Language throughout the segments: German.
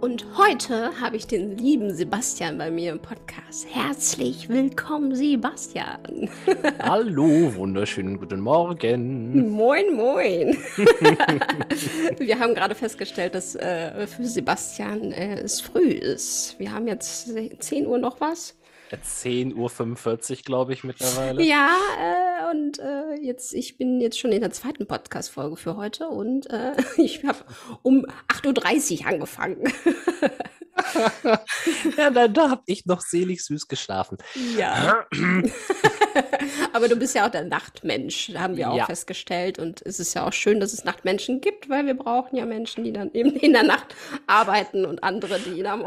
Und heute habe ich den lieben Sebastian bei mir im Podcast. Herzlich willkommen, Sebastian. Hallo, wunderschönen guten Morgen. Moin, moin. Wir haben gerade festgestellt, dass äh, für Sebastian äh, es früh ist. Wir haben jetzt 10 Uhr noch was. 10.45 Uhr, glaube ich, mittlerweile. Ja, äh, und äh, jetzt, ich bin jetzt schon in der zweiten Podcast-Folge für heute und äh, ich habe um 8.30 Uhr angefangen. ja, da, da habe ich noch selig süß geschlafen. Ja. Aber du bist ja auch der Nachtmensch, haben wir auch ja. festgestellt. Und es ist ja auch schön, dass es Nachtmenschen gibt, weil wir brauchen ja Menschen, die dann eben in der Nacht arbeiten und andere, die dann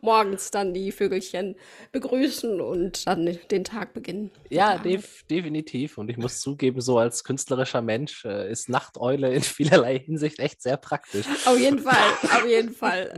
morgens dann die Vögelchen begrüßen und dann den Tag beginnen. Ja, def definitiv. Und ich muss zugeben, so als künstlerischer Mensch äh, ist Nachteule in vielerlei Hinsicht echt sehr praktisch. Auf jeden Fall, auf jeden Fall.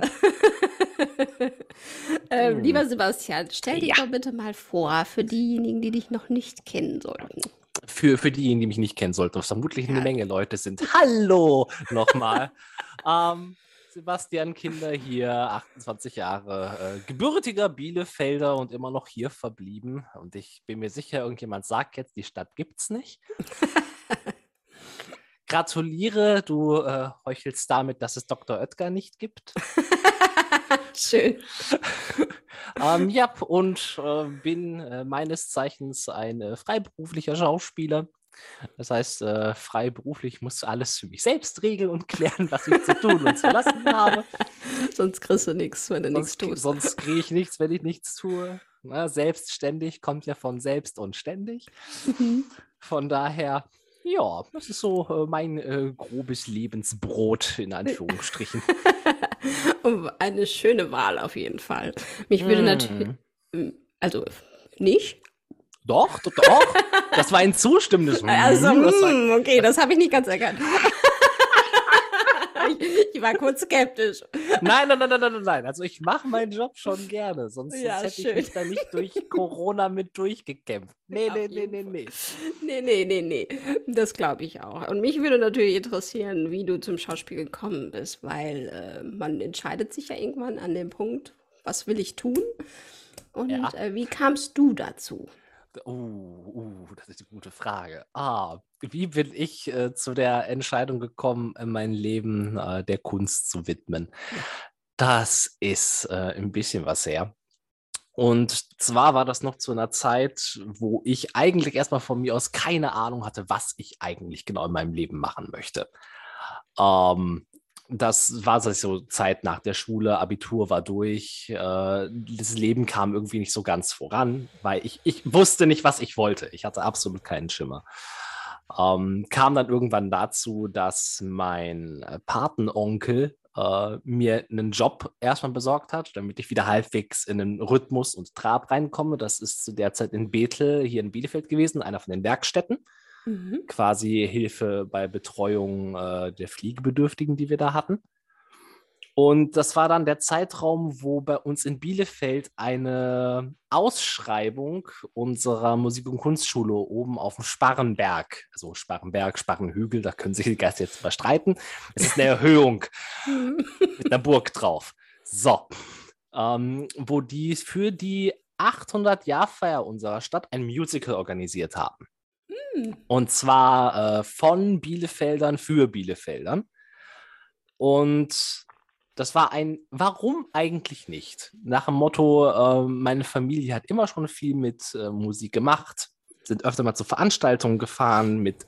ähm, hm. Lieber Sebastian, stell dich ja. doch bitte mal vor, für diejenigen, die dich noch nicht kennen sollten. Für, für diejenigen, die mich nicht kennen sollten, was vermutlich ja. eine Menge Leute sind. Hallo nochmal. ähm, Sebastian Kinder hier, 28 Jahre, äh, gebürtiger Bielefelder und immer noch hier verblieben. Und ich bin mir sicher, irgendjemand sagt jetzt, die Stadt gibt's nicht. Gratuliere, du äh, heuchelst damit, dass es Dr. Oetker nicht gibt. Schön. ähm, ja, und äh, bin äh, meines Zeichens ein äh, freiberuflicher Schauspieler. Das heißt, äh, freiberuflich muss alles für mich selbst regeln und klären, was ich zu tun und zu lassen habe. Sonst kriegst du nichts, wenn du nichts tust. Sonst kriege ich nichts, wenn ich nichts tue. Na, selbstständig kommt ja von selbst und ständig. Mhm. Von daher ja, das ist so äh, mein äh, grobes Lebensbrot in Anführungsstrichen. Eine schöne Wahl auf jeden Fall. Mich würde mm. natürlich. Hm, also nicht. Doch, doch, doch. das war ein zustimmendes. Also, das war, hm, okay, das habe ich nicht ganz erkannt ich war kurz skeptisch. Nein, nein, nein, nein, nein, nein. Also ich mache meinen Job schon gerne, sonst, ja, sonst hätte schön. ich mich da nicht durch Corona mit durchgekämpft. Nee, nee, nee, nee, nee. Nee, nee, nee, nee. Das glaube ich auch. Und mich würde natürlich interessieren, wie du zum Schauspiel gekommen bist, weil äh, man entscheidet sich ja irgendwann an dem Punkt, was will ich tun? Und ja. äh, wie kamst du dazu? Oh, uh, das ist eine gute Frage. Ah, wie bin ich äh, zu der Entscheidung gekommen, äh, mein Leben äh, der Kunst zu widmen? Das ist äh, ein bisschen was her. Und zwar war das noch zu einer Zeit, wo ich eigentlich erstmal von mir aus keine Ahnung hatte, was ich eigentlich genau in meinem Leben machen möchte. Ähm, das war so Zeit nach der Schule, Abitur war durch, äh, das Leben kam irgendwie nicht so ganz voran, weil ich, ich wusste nicht, was ich wollte. Ich hatte absolut keinen Schimmer. Ähm, kam dann irgendwann dazu, dass mein Patenonkel äh, mir einen Job erstmal besorgt hat, damit ich wieder halbwegs in den Rhythmus und Trab reinkomme. Das ist zu der Zeit in Bethel, hier in Bielefeld gewesen, einer von den Werkstätten. Mhm. Quasi Hilfe bei Betreuung äh, der Fliegebedürftigen, die wir da hatten. Und das war dann der Zeitraum, wo bei uns in Bielefeld eine Ausschreibung unserer Musik- und Kunstschule oben auf dem Sparrenberg, also Sparrenberg, Sparrenhügel, da können sich die Gäste jetzt überstreiten. Es ist eine Erhöhung mit einer Burg drauf. So, ähm, wo die für die 800-Jahr-Feier unserer Stadt ein Musical organisiert haben. Und zwar äh, von Bielefeldern für Bielefeldern. Und das war ein Warum eigentlich nicht? Nach dem Motto, äh, meine Familie hat immer schon viel mit äh, Musik gemacht, sind öfter mal zu Veranstaltungen gefahren mit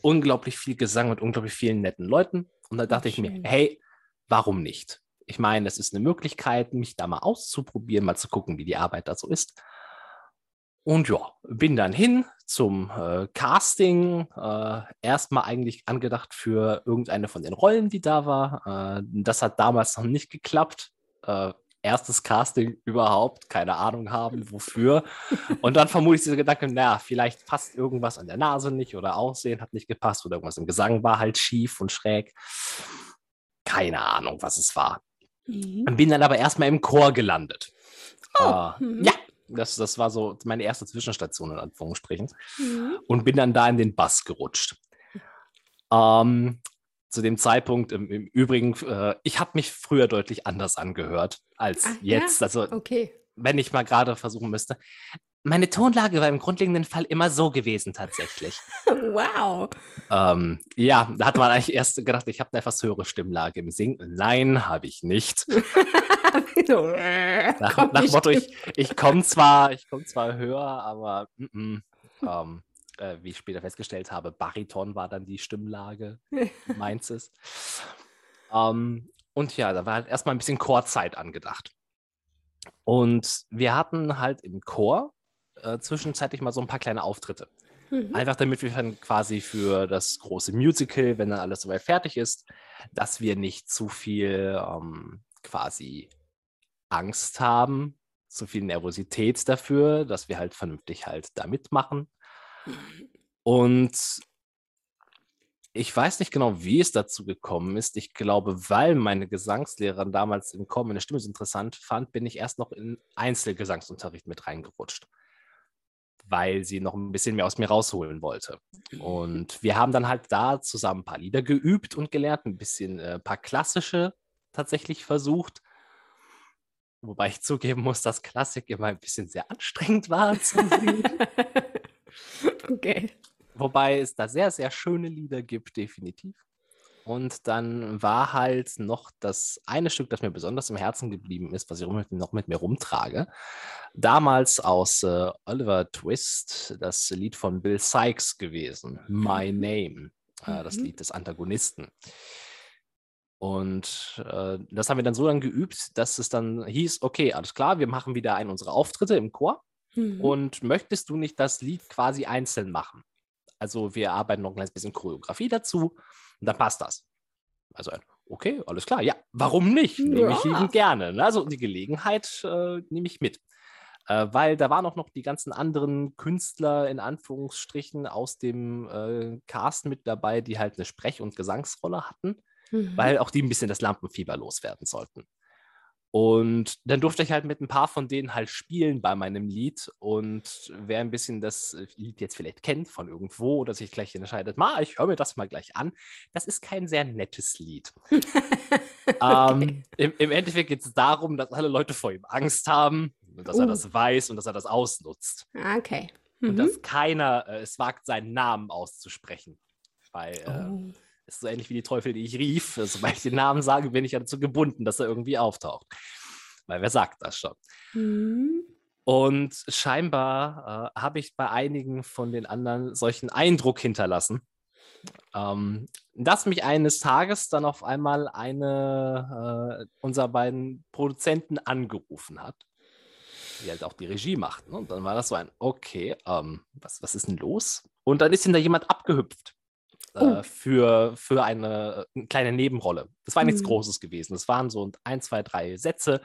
unglaublich viel Gesang und unglaublich vielen netten Leuten. Und da dachte ich mir, hey, warum nicht? Ich meine, es ist eine Möglichkeit, mich da mal auszuprobieren, mal zu gucken, wie die Arbeit da so ist. Und ja, bin dann hin zum äh, Casting. Äh, Erstmal eigentlich angedacht für irgendeine von den Rollen, die da war. Äh, das hat damals noch nicht geklappt. Äh, erstes Casting überhaupt, keine Ahnung haben, wofür. Und dann vermute ich dieser Gedanke, naja, vielleicht passt irgendwas an der Nase nicht oder Aussehen hat nicht gepasst oder irgendwas im Gesang war halt schief und schräg. Keine Ahnung, was es war. Mhm. Bin dann aber erstmal im Chor gelandet. Oh. Äh, mhm. Ja, das, das war so meine erste Zwischenstation in Anführungsstrichen. Mhm. Und bin dann da in den Bass gerutscht. Ähm, zu dem Zeitpunkt im, im Übrigen, äh, ich habe mich früher deutlich anders angehört als Ach, jetzt. Ja? Also, okay. wenn ich mal gerade versuchen müsste. Meine Tonlage war im grundlegenden Fall immer so gewesen, tatsächlich. wow. Ähm, ja, da hat man eigentlich erst gedacht, ich habe eine etwas höhere Stimmlage im Singen. Nein, habe ich nicht. so, äh, nach, nach Motto, ich, ich komme zwar, komm zwar höher, aber mm -mm, ähm, äh, wie ich später festgestellt habe, Bariton war dann die Stimmlage meins ist. Ähm, und ja, da war halt erstmal ein bisschen Chorzeit angedacht. Und wir hatten halt im Chor äh, zwischenzeitlich mal so ein paar kleine Auftritte. Mhm. Einfach damit wir dann quasi für das große Musical, wenn dann alles soweit fertig ist, dass wir nicht zu viel ähm, quasi Angst haben, zu viel Nervosität dafür, dass wir halt vernünftig halt da mitmachen. Und ich weiß nicht genau, wie es dazu gekommen ist. Ich glaube, weil meine Gesangslehrerin damals im Chor meine Stimme so interessant fand, bin ich erst noch in Einzelgesangsunterricht mit reingerutscht, weil sie noch ein bisschen mehr aus mir rausholen wollte. Und wir haben dann halt da zusammen ein paar Lieder geübt und gelernt, ein bisschen äh, ein paar klassische tatsächlich versucht. Wobei ich zugeben muss, dass Klassik immer ein bisschen sehr anstrengend war. Okay. Wobei es da sehr, sehr schöne Lieder gibt, definitiv. Und dann war halt noch das eine Stück, das mir besonders im Herzen geblieben ist, was ich noch mit mir rumtrage. Damals aus äh, Oliver Twist, das Lied von Bill Sykes gewesen, My mhm. Name, äh, das mhm. Lied des Antagonisten. Und äh, das haben wir dann so dann geübt, dass es dann hieß, okay, alles klar, wir machen wieder einen unserer Auftritte im Chor. Mhm. Und möchtest du nicht das Lied quasi einzeln machen? Also wir arbeiten noch ein kleines bisschen Choreografie dazu und dann passt das. Also okay, alles klar. Ja, warum nicht? Nehme ich liebend gerne. Ne? Also die Gelegenheit äh, nehme ich mit. Äh, weil da waren auch noch die ganzen anderen Künstler in Anführungsstrichen aus dem äh, Cast mit dabei, die halt eine Sprech- und Gesangsrolle hatten, mhm. weil auch die ein bisschen das Lampenfieber loswerden sollten. Und dann durfte ich halt mit ein paar von denen halt spielen bei meinem Lied. Und wer ein bisschen das äh, Lied jetzt vielleicht kennt von irgendwo oder sich gleich entscheidet, ma, ich höre mir das mal gleich an, das ist kein sehr nettes Lied. okay. ähm, im, im, Endeffekt geht es darum, dass alle Leute vor ihm Angst haben und dass uh. er das weiß und dass er das ausnutzt. Ah, okay. Mhm. Und dass keiner äh, es wagt, seinen Namen auszusprechen. Bei, äh, oh ist so ähnlich wie die Teufel, die ich rief. Sobald ich den Namen sage, bin ich ja dazu gebunden, dass er irgendwie auftaucht. Weil wer sagt das schon? Mhm. Und scheinbar äh, habe ich bei einigen von den anderen solchen Eindruck hinterlassen, ähm, dass mich eines Tages dann auf einmal eine äh, unserer beiden Produzenten angerufen hat, die halt auch die Regie machten. Und dann war das so ein, okay, ähm, was, was ist denn los? Und dann ist ihm da jemand abgehüpft oh. Äh, für, für eine, eine, kleine Nebenrolle. Das war nichts mhm. Großes gewesen. Das waren so ein, zwei, drei Sätze,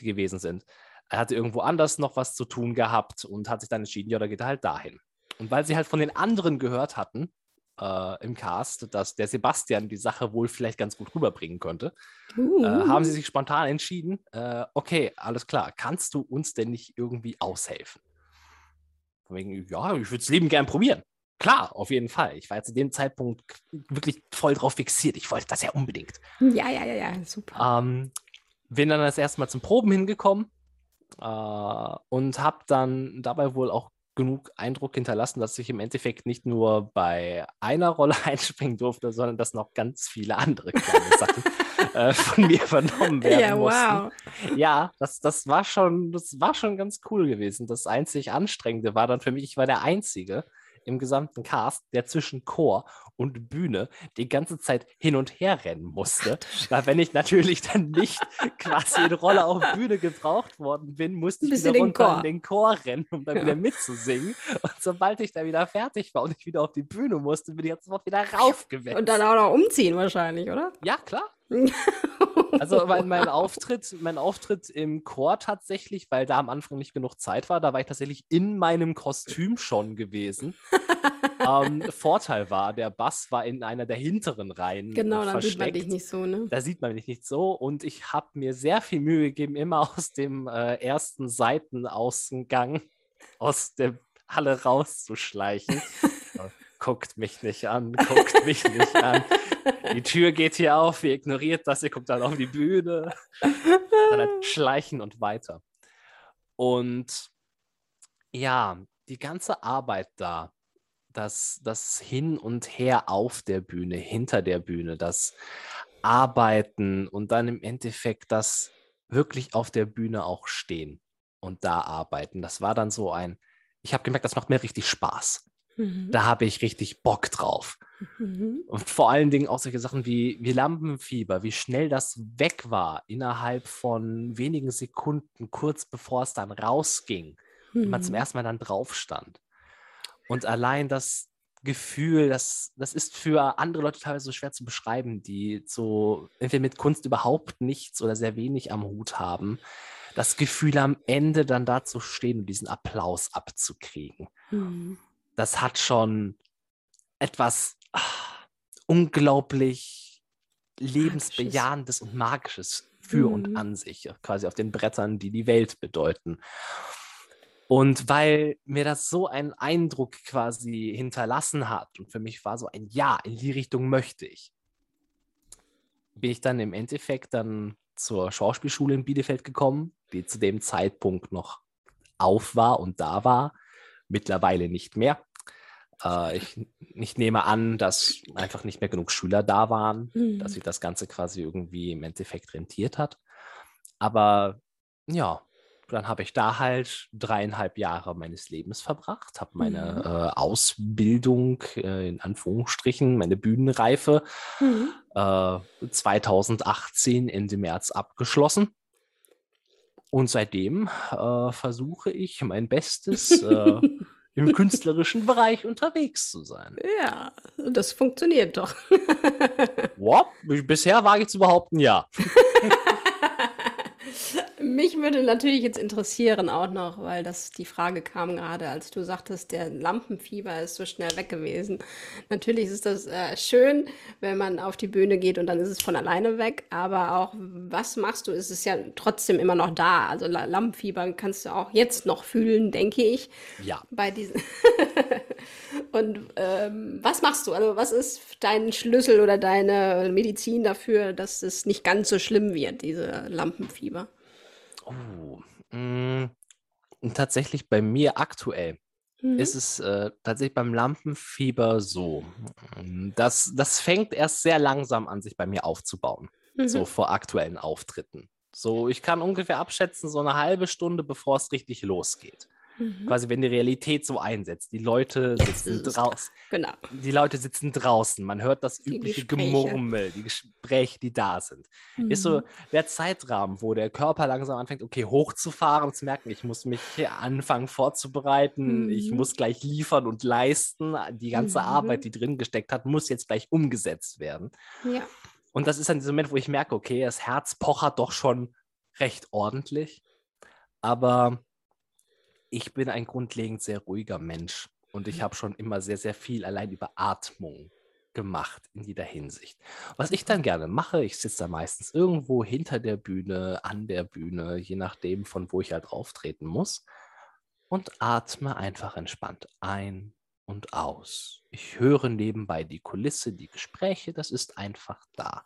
die gewesen sind. Er hatte irgendwo anders noch was zu tun gehabt und hat sich dann entschieden, ja, da geht er halt dahin. Und weil sie halt von den anderen gehört hatten äh, im Cast, dass der Sebastian die Sache wohl vielleicht ganz gut rüberbringen könnte, uh. äh, haben sie sich spontan entschieden, äh, okay, alles klar, kannst du uns denn nicht irgendwie aushelfen? Von wegen, ja, ich würde es Leben gern probieren. Klar, auf jeden Fall. Ich war zu dem Zeitpunkt wirklich voll drauf fixiert. Ich wollte das ja unbedingt. Ja, ja, ja, ja, super. Ähm, bin dann das erste Mal zum Proben hingekommen äh, und habe dann dabei wohl auch genug Eindruck hinterlassen, dass ich im Endeffekt nicht nur bei einer Rolle einspringen durfte, sondern dass noch ganz viele andere kleine Sachen äh, von mir übernommen werden ja, mussten. Wow. Ja, das, das, war schon, das war schon ganz cool gewesen. Das einzig Anstrengende war dann für mich, ich war der Einzige, im gesamten Cast, der zwischen Chor und Bühne die ganze Zeit hin und her rennen musste. Weil wenn ich natürlich dann nicht quasi in Rolle auf Bühne gebraucht worden bin, musste ich wieder runter Chor. in den Chor rennen, um dann ja. wieder mitzusingen. Und sobald ich dann wieder fertig war und ich wieder auf die Bühne musste, bin ich jetzt sofort wieder raufgewechselt. Und dann auch noch umziehen wahrscheinlich, oder? Ja, klar. Also mein, mein, Auftritt, mein Auftritt im Chor tatsächlich, weil da am Anfang nicht genug Zeit war, da war ich tatsächlich in meinem Kostüm schon gewesen. ähm, Vorteil war, der Bass war in einer der hinteren Reihen. Genau, dann sieht man dich nicht so, ne? Da sieht man mich nicht so. Und ich habe mir sehr viel Mühe gegeben, immer aus dem äh, ersten Seitenausgang aus der Halle rauszuschleichen. guckt mich nicht an, guckt mich nicht an. Die Tür geht hier auf, ihr ignoriert das, ihr guckt dann auf die Bühne. Dann halt schleichen und weiter. Und ja, die ganze Arbeit da, das, das Hin und Her auf der Bühne, hinter der Bühne, das Arbeiten und dann im Endeffekt das wirklich auf der Bühne auch stehen und da arbeiten. Das war dann so ein, ich habe gemerkt, das macht mir richtig Spaß. Mhm. Da habe ich richtig Bock drauf. Mhm. Und vor allen Dingen auch solche Sachen wie, wie Lampenfieber, wie schnell das weg war innerhalb von wenigen Sekunden, kurz bevor es dann rausging mhm. und man zum mhm. ersten Mal dann drauf stand. Und allein das Gefühl, das, das ist für andere Leute teilweise so schwer zu beschreiben, die so entweder mit Kunst überhaupt nichts oder sehr wenig am Hut haben. Das Gefühl, am Ende dann da zu stehen und diesen Applaus abzukriegen. Mhm das hat schon etwas ach, unglaublich lebensbejahendes und magisches für mhm. und an sich, quasi auf den Brettern, die die Welt bedeuten. Und weil mir das so einen Eindruck quasi hinterlassen hat und für mich war so ein Ja, in die Richtung möchte ich, bin ich dann im Endeffekt dann zur Schauspielschule in Bielefeld gekommen, die zu dem Zeitpunkt noch auf war und da war, mittlerweile nicht mehr. Äh, ich, ich, nehme an, dass einfach nicht mehr genug Schüler da waren, mhm. dass sich das Ganze quasi irgendwie im Endeffekt rentiert hat. Aber ja, dann habe ich da halt dreieinhalb Jahre meines Lebens verbracht, habe meine mhm. äh, Ausbildung äh, in Anführungsstrichen, meine Bühnenreife mhm. äh, 2018 Ende März abgeschlossen. Und seitdem äh, versuche ich mein Bestes, äh, im künstlerischen Bereich unterwegs zu sein. Ja, das funktioniert doch. wow, bisher wage ich zu behaupten, ja. Mich würde natürlich jetzt interessieren auch noch, weil das die Frage kam gerade, als du sagtest, der Lampenfieber ist so schnell weg gewesen. Natürlich ist das äh, schön, wenn man auf die Bühne geht und dann ist es von alleine weg, aber auch was machst du, ist es ja trotzdem immer noch da. Also Lampenfieber kannst du auch jetzt noch fühlen, denke ich. Ja. Bei diesen und ähm, was machst du? Also was ist dein Schlüssel oder deine Medizin dafür, dass es nicht ganz so schlimm wird, diese Lampenfieber? Oh, mh, hm, tatsächlich bei mir aktuell Mhm. ist es äh, tatsächlich beim Lampenfieber so. Hm, das, das fängt erst sehr langsam an, sich bei mir aufzubauen, so mhm. vor aktuellen Auftritten. So, ich kann ungefähr abschätzen, so eine halbe Stunde, bevor es richtig losgeht. Mhm. Quasi, wenn die Realität so einsetzt. Die Leute sitzen draußen. Genau. Die Leute sitzen draußen. Man hört das die übliche Gespräche. Gemurmel, die Gespräche, die da sind. Mhm. Ist so mhm. der Zeitrahmen, wo der Körper langsam anfängt, okay, hochzufahren und zu merken, ich muss mich anfangen vorzubereiten, mhm. ich muss gleich liefern und leisten. Die ganze mhm. Arbeit, die drin gesteckt hat, muss jetzt gleich umgesetzt werden. Ja. Und das ist dann dieser Moment, wo ich merke, okay, das Herz pochert doch schon recht ordentlich. Aber ich bin ein grundlegend sehr ruhiger Mensch und ich mhm. habe schon immer sehr, sehr viel allein über Atmung gemacht in jeder Hinsicht. Was ich dann gerne mache, ich sitze da meistens irgendwo hinter der Bühne, an der Bühne, je nachdem, von wo ich halt auftreten muss und atme einfach entspannt ein und aus. Ich höre nebenbei die Kulisse, die Gespräche, das ist einfach da.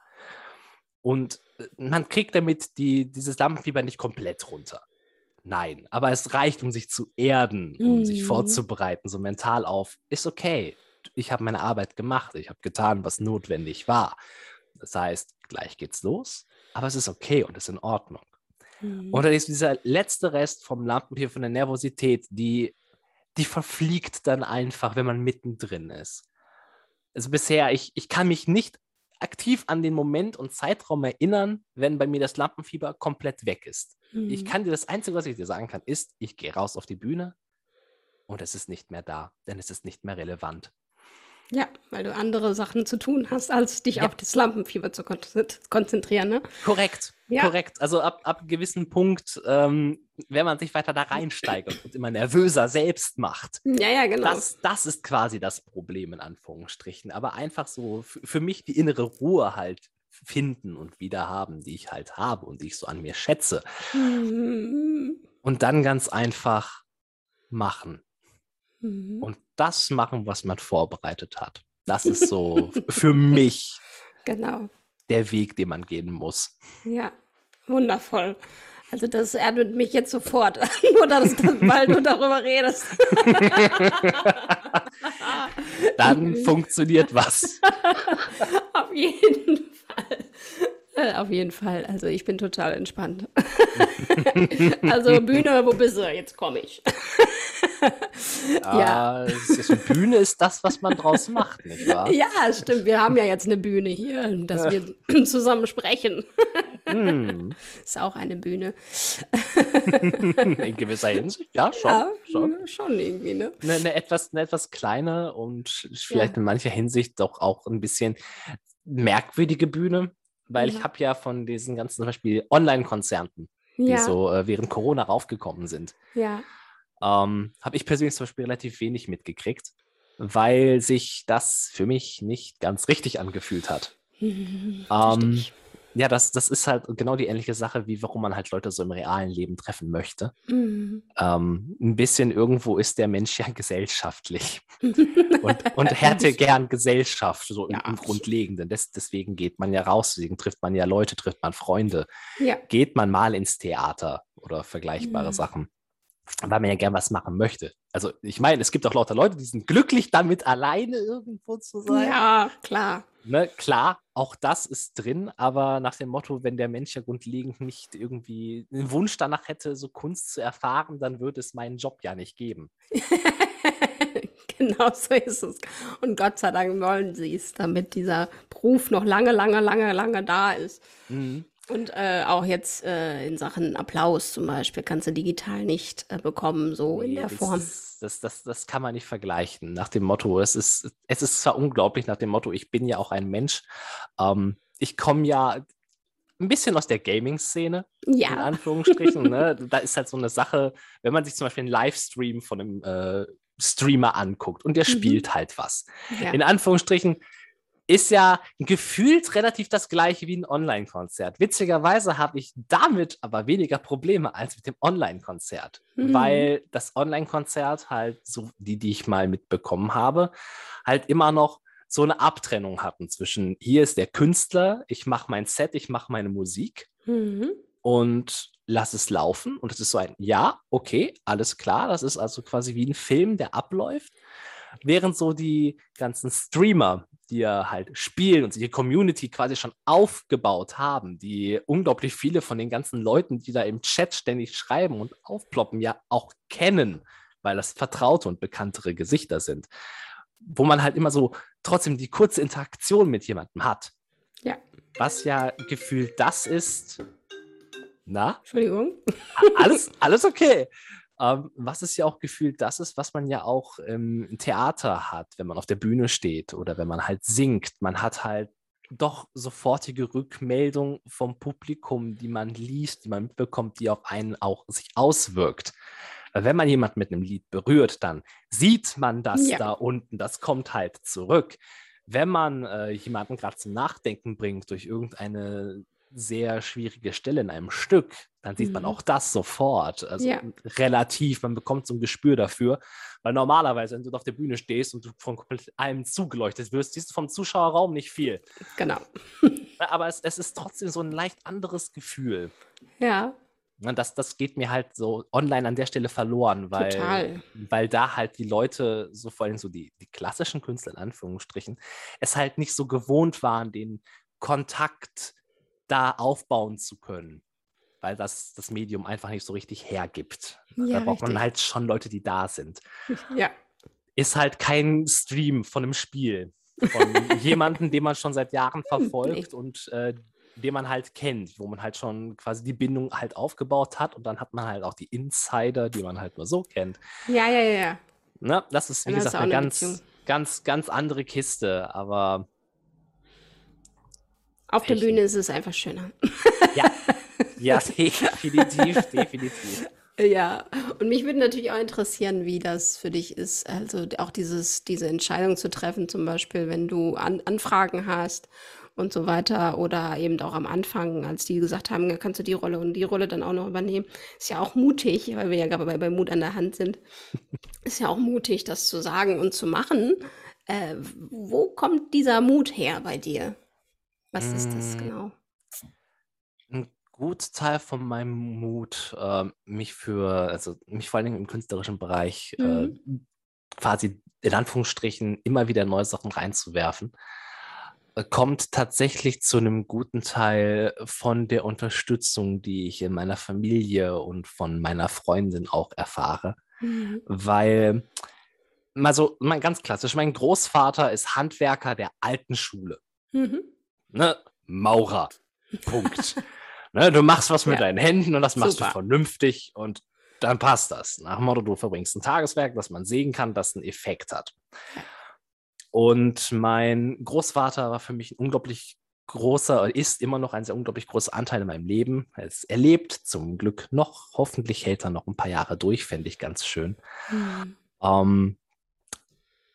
Und äh, man kriegt damit die, dieses Lampenfieber nicht komplett runter. Nein, aber es reicht, um sich zu erden, um mhm. sich vorzubereiten, so mental auf, ist okay. Ich habe meine Arbeit gemacht, ich habe getan, was notwendig war. Das heißt, gleich geht's los, aber es ist okay und es ist in Ordnung. Mhm. Und dann ist dieser letzte Rest vom Lampenpier, von der Nervosität, die, die verfliegt dann einfach, wenn man mittendrin ist. also bisher, ich, ich kann mich nicht aktiv an den Moment und Zeitraum erinnern, wenn bei mir das Lampenfieber komplett weg ist. Mhm. Ich kann dir das Einzige, was ich dir sagen kann, ist, ich gehe raus auf die Bühne und es ist nicht mehr da, denn es ist nicht mehr relevant. Ja, weil du andere Sachen zu tun hast, als dich ja. auf das Lampenfieber zu konzentrieren, ne? Korrekt, ja. korrekt. Also ab, ab einem gewissen Punkt, ähm, wenn man sich weiter da reinsteigert und immer nervöser selbst macht. Ja, ja, genau. Das, das ist quasi das Problem in Anführungsstrichen. Aber einfach so für mich die innere Ruhe halt finden und wieder haben, die ich halt habe und die ich so an mir schätze. Mhm. Und dann ganz einfach machen. Mhm. Und das machen, was man vorbereitet hat. Das ist so für mich genau. der Weg, den man gehen muss. Ja, wundervoll. Also das erdet mich jetzt sofort, nur dass, weil du darüber redest. Dann funktioniert was. Auf jeden Fall. Auf jeden Fall. Also ich bin total entspannt. also Bühne, wo bist du? Jetzt komme ich. ja. Ist, Bühne ist das, was man draus macht, nicht wahr? Ja, stimmt. Wir haben ja jetzt eine Bühne hier, dass wir zusammen sprechen. Hm. Ist auch eine Bühne. In gewisser Hinsicht, ja, schon. Ja, schon. schon irgendwie, ne? Eine, eine, etwas, eine etwas kleine und vielleicht ja. in mancher Hinsicht doch auch ein bisschen merkwürdige Bühne, weil ja. ich habe ja von diesen ganzen zum Beispiel Online-Konzerten, die so äh, während Corona raufgekommen sind. Ja ähm, habe ich persönlich zum Beispiel relativ wenig mitgekriegt, weil sich das für mich nicht ganz richtig angefühlt hat. ähm, ja, das, das ist halt genau die ähnliche Sache, wie warum man halt Leute so im realen Leben treffen möchte. Mhm. Ähm, ein bisschen irgendwo ist der Mensch ja gesellschaftlich und, und hätte gern Gesellschaft, so ja. im, im, Grundlegenden. Des, deswegen geht man ja raus, deswegen trifft man ja Leute, trifft man Freunde. Ja. Geht man mal ins Theater oder vergleichbare mhm. Sachen weil man ja gern was machen möchte. Also ich meine, es gibt auch lauter Leute, die sind glücklich damit, alleine irgendwo zu sein. Ja, klar. Ne, klar, auch das ist drin, aber nach dem Motto, wenn der Mensch ja grundlegend nicht irgendwie einen Wunsch danach hätte, so Kunst zu erfahren, dann würde es meinen Job ja nicht geben. genau so ist es. Und Gott sei Dank wollen sie es, damit dieser Beruf noch lange, lange, lange, lange da ist. Mhm. Und äh, auch jetzt äh, in Sachen Applaus zum Beispiel kannst du digital nicht äh, bekommen, so in der Form. Das, das, das, das kann man nicht vergleichen. Nach dem Motto, es ist, es ist zwar unglaublich, nach dem Motto, ich bin ja auch ein Mensch. Ähm, ich komme ja ein bisschen aus der Gaming-Szene, ja. in Anführungsstrichen. ne? Da ist halt so eine Sache, wenn man sich zum Beispiel einen Livestream von einem äh, Streamer anguckt und der mhm. spielt halt was. Ja. In Anführungsstrichen, ist ja gefühlt relativ das gleiche wie ein Online-Konzert. Witzigerweise habe ich damit aber weniger Probleme als mit dem Online-Konzert, mhm. weil das Online-Konzert halt, so die, die ich mal mitbekommen habe, halt immer noch so eine Abtrennung hatten zwischen hier ist der Künstler, ich mache mein Set, ich mache meine Musik mhm. und lass es laufen. Und es ist so ein Ja, okay, alles klar. Das ist also quasi wie ein Film, der abläuft. Während so die ganzen Streamer, die ja halt spielen und sich die Community quasi schon aufgebaut haben, die unglaublich viele von den ganzen Leuten, die da im Chat ständig schreiben und aufploppen, ja auch kennen, weil das vertraute und bekanntere Gesichter sind. Wo man halt immer so trotzdem die kurze Interaktion mit jemandem hat. Ja. Was ja gefühlt das ist. Na? Entschuldigung. Alles, alles okay. Ähm, was ist ja auch gefühlt das ist, was man ja auch im Theater hat, wenn man auf der Bühne steht oder wenn man halt singt. Man hat halt doch sofortige Rückmeldung vom Publikum, die man liest, die man mitbekommt, die auf einen auch sich auswirkt. Wenn man jemand mit einem Lied berührt, dann sieht man das ja. da unten, das kommt halt zurück. Wenn man äh, jemanden gerade zum Nachdenken bringt durch irgendeine sehr schwierige Stelle in einem Stück, dann sieht mhm. man auch das sofort. Also ja. relativ, man bekommt so ein Gespür dafür. Weil normalerweise, wenn du auf der Bühne stehst und du von komplett allem zugeleuchtet wirst, siehst du vom Zuschauerraum nicht viel. Genau. Aber es, es ist trotzdem so ein leicht anderes Gefühl. Ja. Und das, das geht mir halt so online an der Stelle verloren, weil, Total. weil da halt die Leute, so vor allem so die, die klassischen Künstler in Anführungsstrichen, es halt nicht so gewohnt waren, den Kontakt da aufbauen zu können, weil das das Medium einfach nicht so richtig hergibt. Ja, da braucht richtig. man halt schon Leute, die da sind. Ja. Ist halt kein Stream von einem Spiel. Von jemandem, den man schon seit Jahren verfolgt nee. und äh, den man halt kennt, wo man halt schon quasi die Bindung halt aufgebaut hat und dann hat man halt auch die Insider, die man halt nur so kennt. Ja, ja, ja. Ne? Das ist, wie dann gesagt, eine, eine ganz, Beziehung. ganz, ganz andere Kiste, aber. Auf der Bühne ist es einfach schöner. Ja, ja definitiv, definitiv. Ja, und mich würde natürlich auch interessieren, wie das für dich ist, also auch dieses, diese Entscheidung zu treffen, zum Beispiel, wenn du An Anfragen hast und so weiter oder eben auch am Anfang, als die gesagt haben, kannst du die Rolle und die Rolle dann auch noch übernehmen, ist ja auch mutig, weil wir ja gerade bei, bei Mut an der Hand sind, ist ja auch mutig, das zu sagen und zu machen. Äh, wo kommt dieser Mut her bei dir? Was ist das mm. genau? gut Teil von meinem Mut, äh, mich für, also mich vor allen Dingen im künstlerischen Bereich äh, mhm. äh, quasi in Anführungsstrichen immer wieder neue Sachen reinzuwerfen, äh, kommt tatsächlich zu einem guten Teil von der Unterstützung, die ich in meiner Familie und von meiner Freundin auch erfahre. Mhm. Weil, mal so, mal ganz klassisch, mein Großvater ist Handwerker der alten Schule. Mhm. Ne? Maurer. Punkt. Ne, du machst was mit ja. deinen Händen und das machst Super. du vernünftig und dann passt das. Nach dem Motto, du verbringst ein Tageswerk, das man sehen kann, das einen Effekt hat. Und mein Großvater war für mich ein unglaublich großer, ist immer noch ein sehr unglaublich großer Anteil in meinem Leben. Er lebt zum Glück noch. Hoffentlich hält er noch ein paar Jahre durch, fände ich ganz schön. Mhm. Um,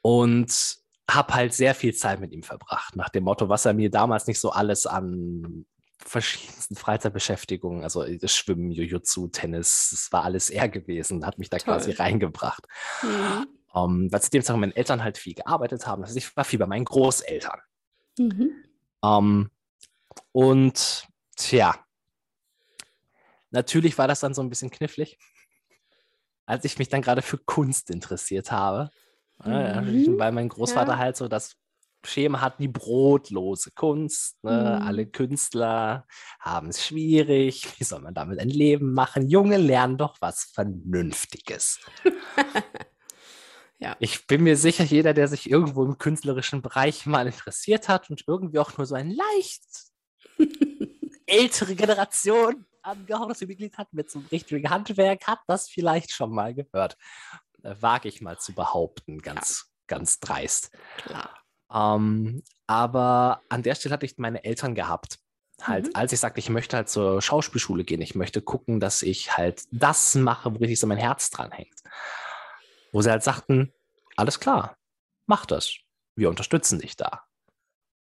und habe halt sehr viel Zeit mit ihm verbracht, nach dem Motto, was er mir damals nicht so alles an verschiedensten Freizeitbeschäftigungen, also äh, Schwimmen, Jujutsu, Tennis, das war alles er gewesen, hat mich da Toll. quasi reingebracht. Mhm. Um, ähm, weil zu dem Zeitpunkt meine Eltern halt viel gearbeitet haben. Also ich war viel bei meinen Großeltern. Mhm. Um, ähm, und tja, natürlich war das dann so ein bisschen knifflig, als ich mich dann gerade für Kunst interessiert habe. Mhm. Weil mein Großvater ja. halt so das Schema hat die brotlose Kunst. Ne? Mhm. Alle Künstler haben es schwierig. Wie soll man damit ein Leben machen? Junge, lernen doch was Vernünftiges. ja. Ich bin mir sicher, jeder, der sich irgendwo im künstlerischen Bereich mal interessiert hat und irgendwie auch nur so ein leicht ältere Generation angehauchtes Mitglied hat mit so einem richtigen Handwerk, hat das vielleicht schon mal gehört. Äh, wage ich mal zu behaupten, ganz, ja. ganz dreist. Klar. Ähm, aber an der Stelle hatte ich meine Eltern gehabt. Halt, mhm. als ich sagte, ich möchte halt zur Schauspielschule gehen, ich möchte gucken, dass ich halt das mache, wo richtig so mein Herz dran hängt. Wo sie halt sagten, alles klar, mach das. Wir unterstützen dich da.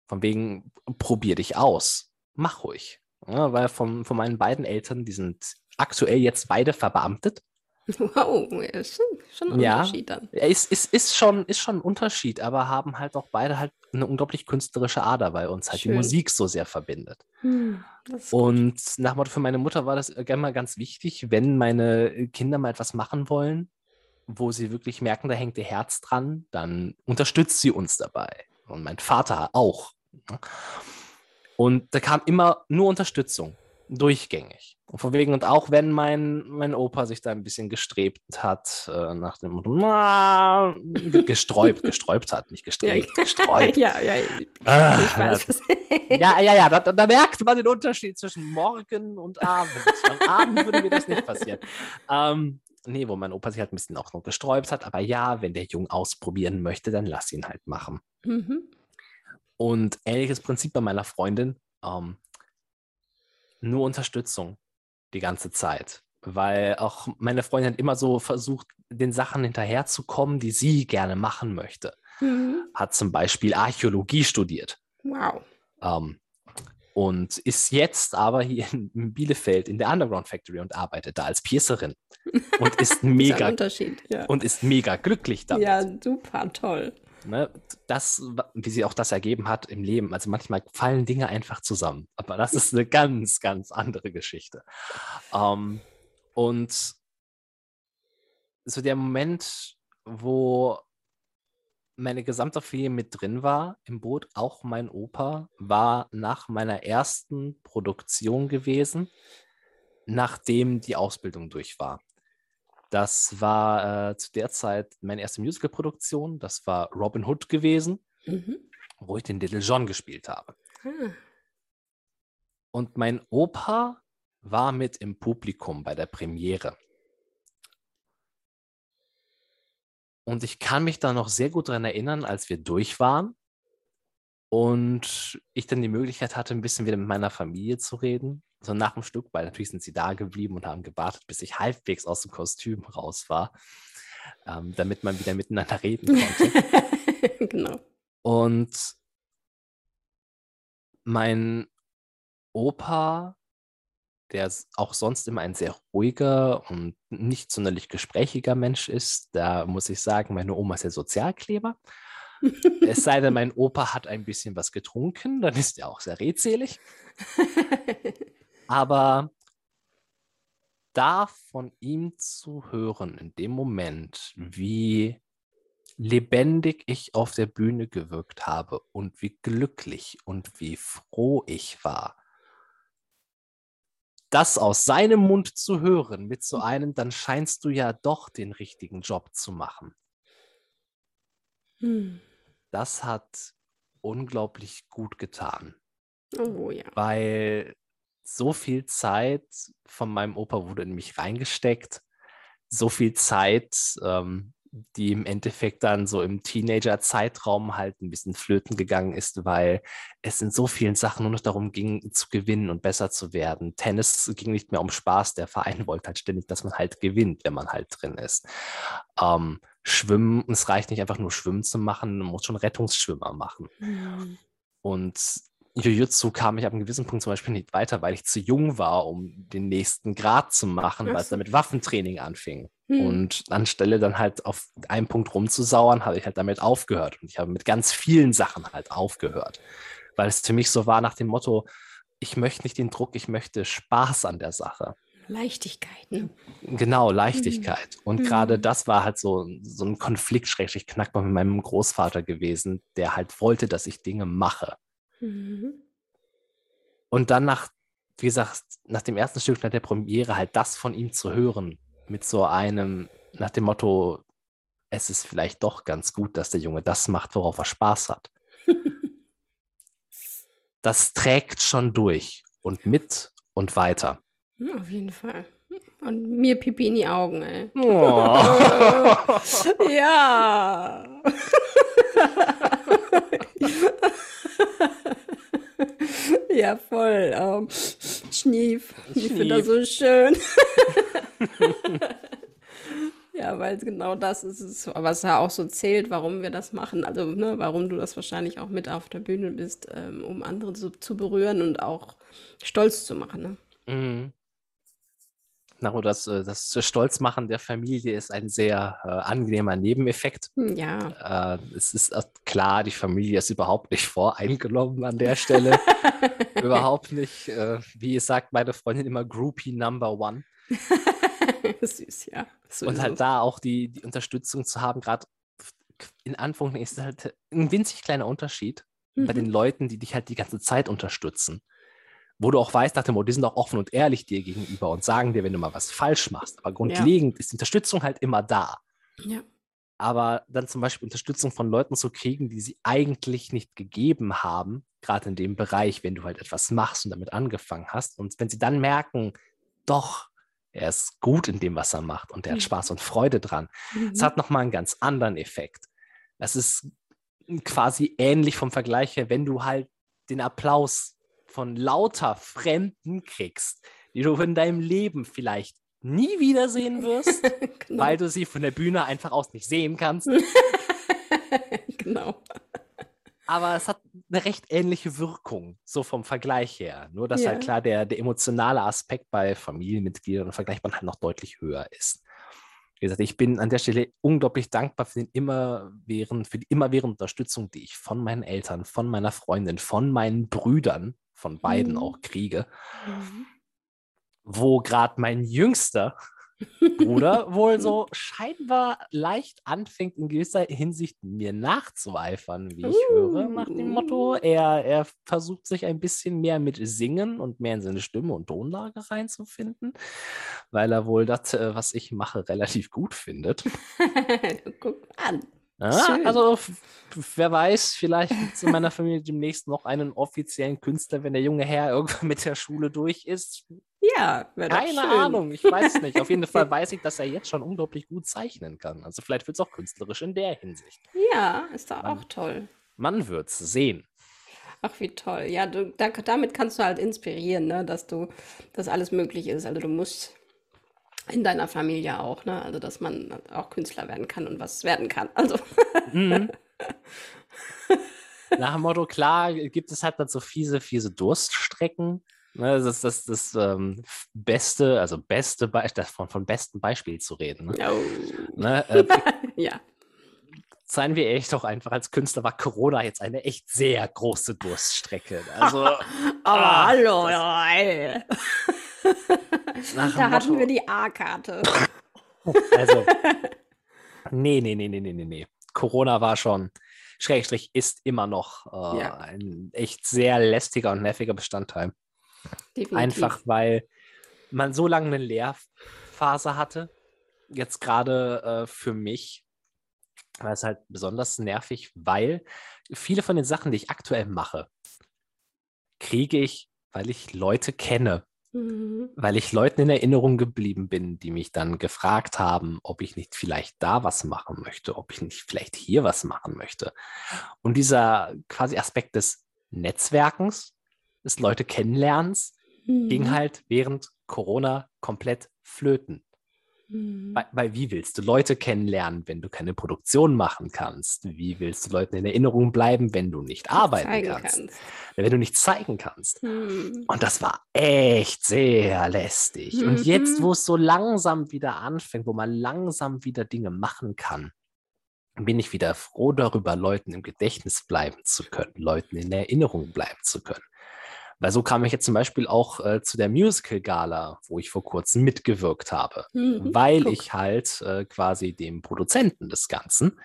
Von wegen, probier dich aus. Mach ruhig. Ja, weil von, von meinen beiden Eltern, die sind aktuell jetzt beide verbeamtet. Wow, ja, ist schon, schon ein ja, Unterschied dann. Ja, ist, ist, ist, schon, ist schon ein Unterschied, aber haben halt auch beide halt eine unglaublich künstlerische Ader, weil uns halt Schön. die Musik so sehr verbindet. Hm, und nach Motto für meine Mutter war das immer ganz wichtig, wenn meine Kinder mal etwas machen wollen, wo sie wirklich merken, da hängt ihr Herz dran, dann unterstützt sie uns dabei. Und mein Vater auch. Ne? Und da kam immer nur Unterstützung durchgängig. Und von wegen, und auch wenn mein, mein Opa sich da ein bisschen gestrebt hat, äh, nach dem Motto, na, gesträubt, gesträubt hat, nicht gestrebt, gesträubt. ja, ja, ah, ich weiß. ja, ja, ja, da, da, merkt man den Unterschied zwischen morgen und Abend. Am Abend würde mir das nicht passieren. Ähm, nee, wo mein Opa sich halt ein bisschen auch noch gesträubt hat, aber ja, wenn der Jung ausprobieren möchte, dann lass ihn halt machen. Mhm. Und ähnliches Prinzip bei meiner Freundin. Ähm, nur Unterstützung die ganze Zeit. Weil auch meine Freundin immer so versucht, den Sachen hinterherzukommen, die sie gerne machen möchte. Mhm. Hat zum Beispiel Archäologie studiert. Wow. Ähm, und ist jetzt aber hier in Bielefeld in der Underground Factory und arbeitet da als Piercerin und ist mega ist ja. und ist mega glücklich damit. Ja, super toll ne, das, wie sie auch das ergeben hat im Leben. Also manchmal fallen Dinge einfach zusammen. Aber das ist eine ganz, ganz andere Geschichte. Ähm, und so der Moment, wo meine gesamte Familie mit drin war im Boot, auch mein Opa, war nach meiner ersten Produktion gewesen, nachdem die Ausbildung durch war. Das war äh, zu der Zeit meine erste Musical-Produktion. Das war Robin Hood gewesen. Mhm. wo ich den Little John gespielt habe. Hm. Und mein Opa war mit im Publikum bei der Premiere. Und ich kann mich da noch sehr gut daran erinnern, als wir durch waren und ich dann die Möglichkeit hatte, ein bisschen wieder mit meiner Familie zu reden. So nach dem Stück, weil natürlich sind sie da geblieben und haben gewartet, bis ich halbwegs aus dem Kostüm raus war, ähm, damit man wieder miteinander reden konnte. genau. Und mein Opa, der auch sonst immer ein sehr ruhiger und nicht sonderlich gesprächiger Mensch ist, da muss ich sagen, meine Oma ist der Sozialkleber es sei denn, mein Opa hat ein bisschen was getrunken, dann ist er auch sehr redselig. Aber da von ihm zu hören, in dem Moment, wie lebendig ich auf der Bühne gewirkt habe und wie glücklich und wie froh ich war, das aus seinem Mund zu hören mit so einem, dann scheinst du ja doch den richtigen Job zu machen. Hm. Das hat unglaublich gut getan. Oh ja. Weil so viel Zeit von meinem Opa wurde in mich reingesteckt. So viel Zeit, ähm, die im Endeffekt dann so im Teenager-Zeitraum halt ein bisschen flöten gegangen ist, weil es in so vielen Sachen nur noch darum ging, zu gewinnen und besser zu werden. Tennis ging nicht mehr um Spaß, der Verein wollte halt ständig, dass man halt gewinnt, wenn man halt drin ist. Ähm, Schwimmen, es reicht nicht einfach nur Schwimmen zu machen, man muss schon Rettungsschwimmer machen. Mhm. Und Jiu-Jitsu kam ich ab einem gewissen Punkt zum Beispiel nicht weiter, weil ich zu jung war, um den nächsten Grad zu machen, weil es dann mit Waffentraining anfing. Hm. Und anstelle dann halt auf einen Punkt rumzusauern, habe ich halt damit aufgehört. Und ich habe mit ganz vielen Sachen halt aufgehört. Weil es für mich so war nach dem Motto, ich möchte nicht den Druck, ich möchte Spaß an der Sache. Leichtigkeit. Ne? Genau, Leichtigkeit. Mhm. Und mhm. gerade das war halt so, so ein Konflikt, schrecklich knackbar mit meinem Großvater gewesen, der halt wollte, dass ich Dinge mache. Mhm. Und dann nach, wie gesagt, nach dem ersten Stück, nach der Premiere, halt das von ihm zu hören, mit so einem, nach dem Motto, es ist vielleicht doch ganz gut, dass der Junge das macht, worauf er Spaß hat. das trägt schon durch und mit und weiter. Auf jeden Fall. Und mir Pipi in die Augen, ey. Oh. ja. ja, voll. Um, Schnief. Ich finde das so schön. ja, weil genau das ist was ja auch so zählt, warum wir das machen. Also, ne, warum du das wahrscheinlich auch mit auf der Bühne bist, ähm, um andere zu, zu berühren und auch stolz zu machen. Ne? Mhm. Na, das, äh, das Stolzmachen der Familie ist ein sehr äh, angenehmer Nebeneffekt. Hm, ja. Äh, es ist klar, die Familie ist überhaupt nicht voreingenommen an der Stelle. überhaupt nicht. Äh, wie sagt meine Freundin immer, Groupie Number One. Süß, ja. So Und halt da auch die, die Unterstützung zu haben, gerade in Anführungszeichen ist halt ein winzig kleiner Unterschied mhm. bei den Leuten, die dich halt die ganze Zeit unterstützen wo du auch weißt, nach dem Motto, die sind auch offen und ehrlich dir gegenüber und sagen dir, wenn du mal was falsch machst. Aber grundlegend ja. ist die Unterstützung halt immer da. Ja. Aber dann zum Beispiel Unterstützung von Leuten zu kriegen, die sie eigentlich nicht gegeben haben, gerade in dem Bereich, wenn du halt etwas machst und damit angefangen hast. Und wenn sie dann merken, doch, er ist gut in dem, was er macht und er hat mhm. Spaß und Freude dran. Es mhm. hat nochmal einen ganz anderen Effekt. Das ist quasi ähnlich vom Vergleich her, wenn du halt den Applaus von lauter Fremden kriegst, die du in deinem Leben vielleicht nie wiedersehen wirst, genau. weil du sie von der Bühne einfach aus nicht sehen kannst. genau. Aber es hat eine recht ähnliche Wirkung, so vom Vergleich her. Nur, dass ja. halt klar der, der emotionale Aspekt bei Familienmitgliedern und Vergleichbaren halt noch deutlich höher ist. Wie gesagt, ich bin an der Stelle unglaublich dankbar für, den immerwährend, für die immerwährende Unterstützung, die ich von meinen Eltern, von meiner Freundin, von meinen Brüdern von beiden mhm. auch kriege. Mhm. Wo gerade mein jüngster Bruder wohl so scheinbar leicht anfängt, in gewisser Hinsicht mir nachzueifern, wie ich höre, nach dem Motto, uh. er, er versucht sich ein bisschen mehr mit Singen und mehr in seine Stimme und Tonlage reinzufinden, weil er wohl das, äh, was ich mache, relativ gut findet. Guck an. Ja, also wer weiß, vielleicht gibt es in meiner Familie demnächst noch einen offiziellen Künstler, wenn der junge Herr irgendwann mit der Schule durch ist. Ja, keine Ahnung, ich weiß nicht. Auf jeden Fall weiß ich, dass er jetzt schon unglaublich gut zeichnen kann. Also vielleicht wird es auch künstlerisch in der Hinsicht. Ja, ist doch auch toll. Man wird es sehen. Ach, wie toll. Ja, du, da, damit kannst du halt inspirieren, ne, dass du, dass alles möglich ist. Also du musst in deiner Familie auch, ne? Also dass man auch Künstler werden kann und was werden kann. Also. Mhm. Nach dem Motto, klar, gibt es halt dann so fiese, fiese Durststrecken. Ne, das ist das, das ähm, beste, also beste Beispiel, von, von besten Beispiel zu reden. Ne? Oh. Ne, äh, ja. Seien wir echt doch einfach, als Künstler war Corona jetzt eine echt sehr große Durststrecke. Also, Aber ah, hallo, Leute. Da hatten wir die A-Karte. Also, nee, nee, nee, nee, nee, nee. Corona war schon, Schrägstrich ist immer noch äh, ja. ein echt sehr lästiger und nerviger Bestandteil. Definitiv. Einfach weil man so lange eine Lehrphase hatte. Jetzt gerade äh, für mich war es halt besonders nervig, weil viele von den Sachen, die ich aktuell mache, kriege ich, weil ich Leute kenne. Mhm. Weil ich Leuten in Erinnerung geblieben bin, die mich dann gefragt haben, ob ich nicht vielleicht da was machen möchte, ob ich nicht vielleicht hier was machen möchte. Und dieser quasi Aspekt des Netzwerkens, des Leute kennenlernens, mhm. ging halt während Corona komplett flöten. Mhm. Weil, weil, wie willst du Leute kennenlernen, wenn du keine Produktion machen kannst? Wie willst du Leuten in Erinnerung bleiben, wenn du nicht arbeiten kannst? kannst? Wenn du nicht zeigen kannst. Mhm. Und das war echt sehr lästig. Mhm. Und jetzt, wo es so langsam wieder anfängt, wo man langsam wieder Dinge machen kann, bin ich wieder froh darüber, Leuten im Gedächtnis bleiben zu können, Leuten in Erinnerung bleiben zu können. Weil so kam ich jetzt zum Beispiel auch äh, zu der Musical-Gala, wo ich vor kurzem mitgewirkt habe, mhm, weil guck. ich halt äh, quasi dem Produzenten des Ganzen